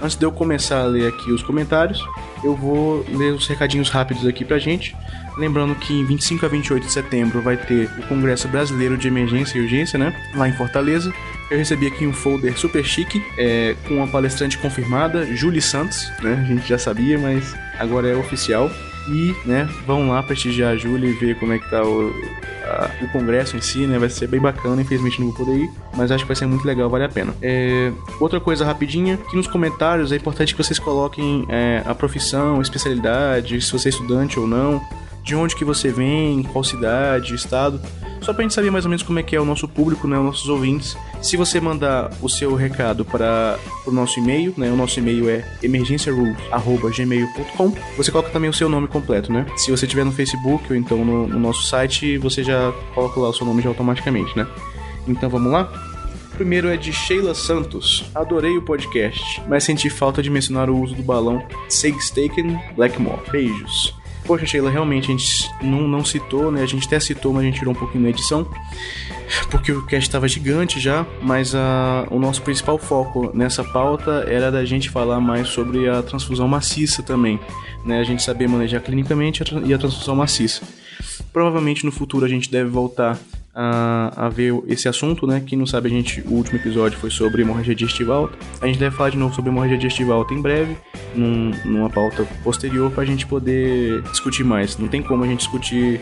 Speaker 2: Antes de eu começar a ler aqui os comentários, eu vou ler os recadinhos rápidos aqui pra gente. Lembrando que em 25 a 28 de setembro vai ter o Congresso Brasileiro de Emergência e Urgência, né? Lá em Fortaleza. Eu recebi aqui um folder super chique, é, com uma palestrante confirmada, Julie Santos, né? A gente já sabia, mas agora é oficial. E, né, vão lá prestigiar a Julie e ver como é que tá o, a, o congresso em si, né? Vai ser bem bacana, infelizmente não vou poder ir, mas acho que vai ser muito legal, vale a pena. É, outra coisa rapidinha, que nos comentários é importante que vocês coloquem é, a profissão, a especialidade, se você é estudante ou não, de onde que você vem, qual cidade, estado, só pra gente saber mais ou menos como é que é o nosso público, né, os nossos ouvintes. Se você mandar o seu recado para o nosso e-mail, né, o nosso e-mail é emergenciarules@gmail.com. Você coloca também o seu nome completo, né? Se você tiver no Facebook ou então no, no nosso site, você já coloca lá o seu nome já automaticamente, né? Então vamos lá? primeiro é de Sheila Santos. Adorei o podcast, mas senti falta de mencionar o uso do balão Sagestaken Blackmore. Beijos. Poxa, Sheila, realmente a gente não, não citou, né? A gente até citou, mas a gente tirou um pouquinho na edição, porque o cast estava gigante já, mas a, o nosso principal foco nessa pauta era da gente falar mais sobre a transfusão maciça também, né? A gente saber manejar clinicamente e a transfusão maciça. Provavelmente no futuro a gente deve voltar a, a, ver esse assunto, né? Quem não sabe, a gente, o último episódio foi sobre hemorragia digestiva alta. A gente deve falar de novo sobre hemorragia digestiva alta em breve, num, numa pauta posterior, para a gente poder discutir mais. Não tem como a gente discutir,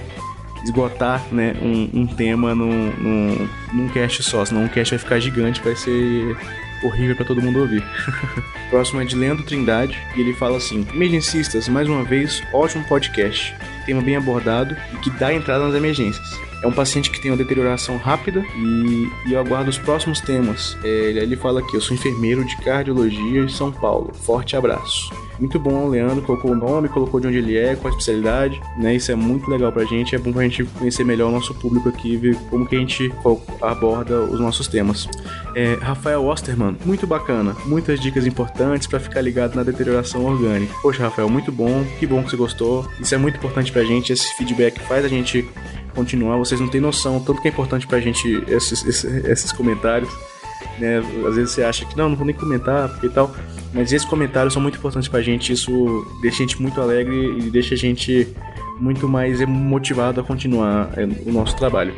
Speaker 2: esgotar né, um, um tema num, num, num cast só, senão um cast vai ficar gigante, vai ser horrível para todo mundo ouvir. Próximo é de Leandro Trindade e ele fala assim: Emergencistas, mais uma vez, ótimo podcast. Tema bem abordado e que dá entrada nas emergências. É um paciente que tem uma deterioração rápida e, e eu aguardo os próximos temas. É, ele fala aqui: Eu sou enfermeiro de cardiologia em São Paulo. Forte abraço. Muito bom, Leandro colocou o nome, colocou de onde ele é, qual a especialidade, né? Isso é muito legal pra gente, é bom pra gente conhecer melhor o nosso público aqui, ver como que a gente aborda os nossos temas. É, Rafael Osterman, muito bacana, muitas dicas importantes para ficar ligado na deterioração orgânica. Poxa, Rafael, muito bom, que bom que você gostou. Isso é muito importante pra gente, esse feedback faz a gente continuar. Vocês não têm noção tanto que é importante pra gente esses, esses, esses comentários. Né? Às vezes você acha que não, não vou nem comentar e tal. Mas esses comentários são muito importantes pra gente. Isso deixa a gente muito alegre e deixa a gente muito mais motivado a continuar é, o nosso trabalho.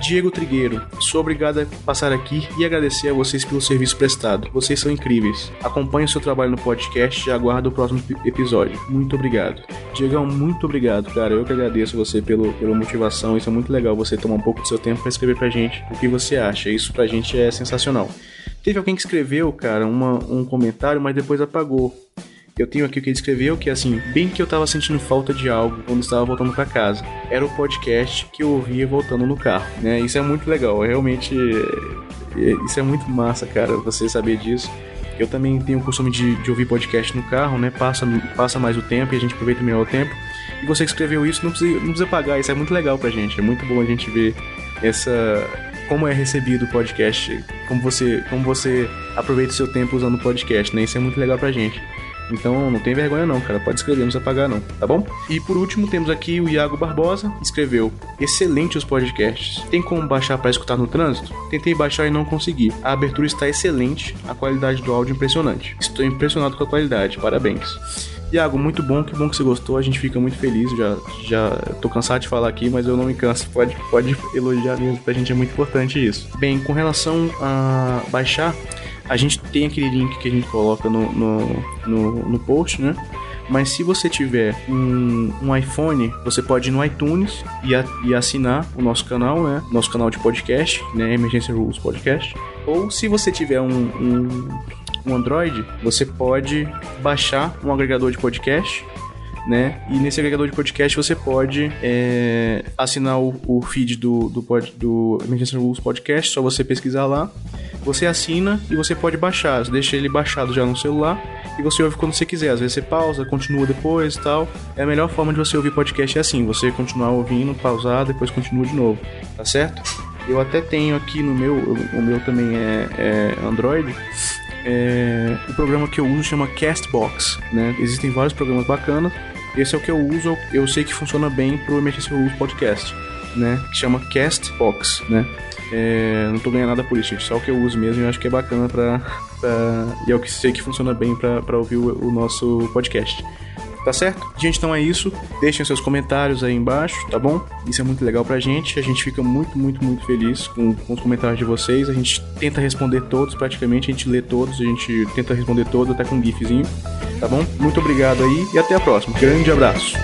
Speaker 2: Diego Trigueiro, sou obrigado a passar aqui e agradecer a vocês pelo serviço prestado. Vocês são incríveis. Acompanhe o seu trabalho no podcast e aguardo o próximo episódio. Muito obrigado. Diegão, muito obrigado, cara. Eu que agradeço você pelo, pela motivação. Isso é muito legal você tomar um pouco do seu tempo para escrever pra gente o que você acha. Isso pra gente é sensacional. Teve alguém que escreveu, cara, uma, um comentário, mas depois apagou. Eu tenho aqui o que ele escreveu, que é assim, bem que eu tava sentindo falta de algo quando estava voltando para casa. Era o podcast que eu ouvia voltando no carro, né? Isso é muito legal, realmente é, isso é muito massa, cara, você saber disso. Eu também tenho o costume de, de, ouvir podcast no carro, né? Passa, passa mais o tempo e a gente aproveita melhor o tempo. E você que escreveu isso não precisa, não precisa pagar, isso é muito legal pra gente. É muito bom a gente ver essa. Como é recebido o podcast, como você, como você aproveita o seu tempo usando o podcast, né? Isso é muito legal pra gente. Então não tem vergonha não, cara. Pode escrever, não precisa pagar não, tá bom? E por último temos aqui o Iago Barbosa, escreveu: Excelente os podcasts. Tem como baixar para escutar no trânsito? Tentei baixar e não consegui. A abertura está excelente, a qualidade do áudio impressionante. Estou impressionado com a qualidade. Parabéns. Iago, muito bom, que bom que você gostou, a gente fica muito feliz, já, já tô cansado de falar aqui, mas eu não me canso, pode, pode elogiar mesmo, pra gente é muito importante isso. Bem, com relação a baixar, a gente tem aquele link que a gente coloca no, no, no, no post, né? Mas se você tiver um, um, iPhone, você pode ir no iTunes e, a, e, assinar o nosso canal, né? Nosso canal de podcast, né? Emergency Rules Podcast. Ou se você tiver um, um, um Android, você pode baixar um agregador de podcast né? E nesse agregador de podcast você pode é, assinar o, o, feed do, do, do Emergency Rules Podcast, só você pesquisar lá. Você assina e você pode baixar. Você deixa ele baixado já no celular e você ouve quando você quiser. Às vezes você pausa, continua depois e tal. É a melhor forma de você ouvir podcast é assim: você continuar ouvindo, pausar, depois continua de novo, tá certo? Eu até tenho aqui no meu, o meu também é, é Android. É, o programa que eu uso chama Castbox, né? Existem vários programas bacanas. Esse é o que eu uso, eu sei que funciona bem pro Emergency Rules Podcast, né? Que chama Castbox, né? É, não tô ganhando nada por isso, gente. Só o que eu uso mesmo e eu acho que é bacana pra. pra e é o que sei que funciona bem pra ouvir o, o nosso podcast. Tá certo? Gente, então é isso. Deixem seus comentários aí embaixo, tá bom? Isso é muito legal pra gente. A gente fica muito, muito, muito feliz com, com os comentários de vocês. A gente tenta responder todos, praticamente. A gente lê todos, a gente tenta responder todos, até com um gifzinho. Tá bom? Muito obrigado aí e até a próxima. Grande abraço.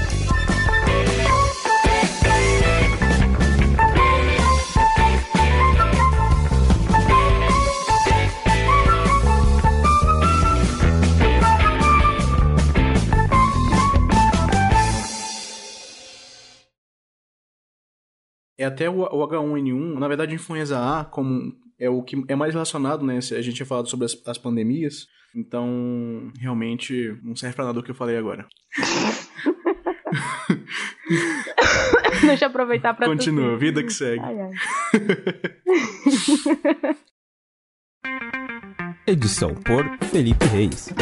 Speaker 2: É até o, o H1N1, na verdade, influenza A, como é o que é mais relacionado, né? A gente tinha falado sobre as, as pandemias, então realmente não serve pra nada o que eu falei agora.
Speaker 3: Deixa eu aproveitar pra
Speaker 2: Continua, vida que segue. Ai, ai.
Speaker 5: Edição por Felipe Reis.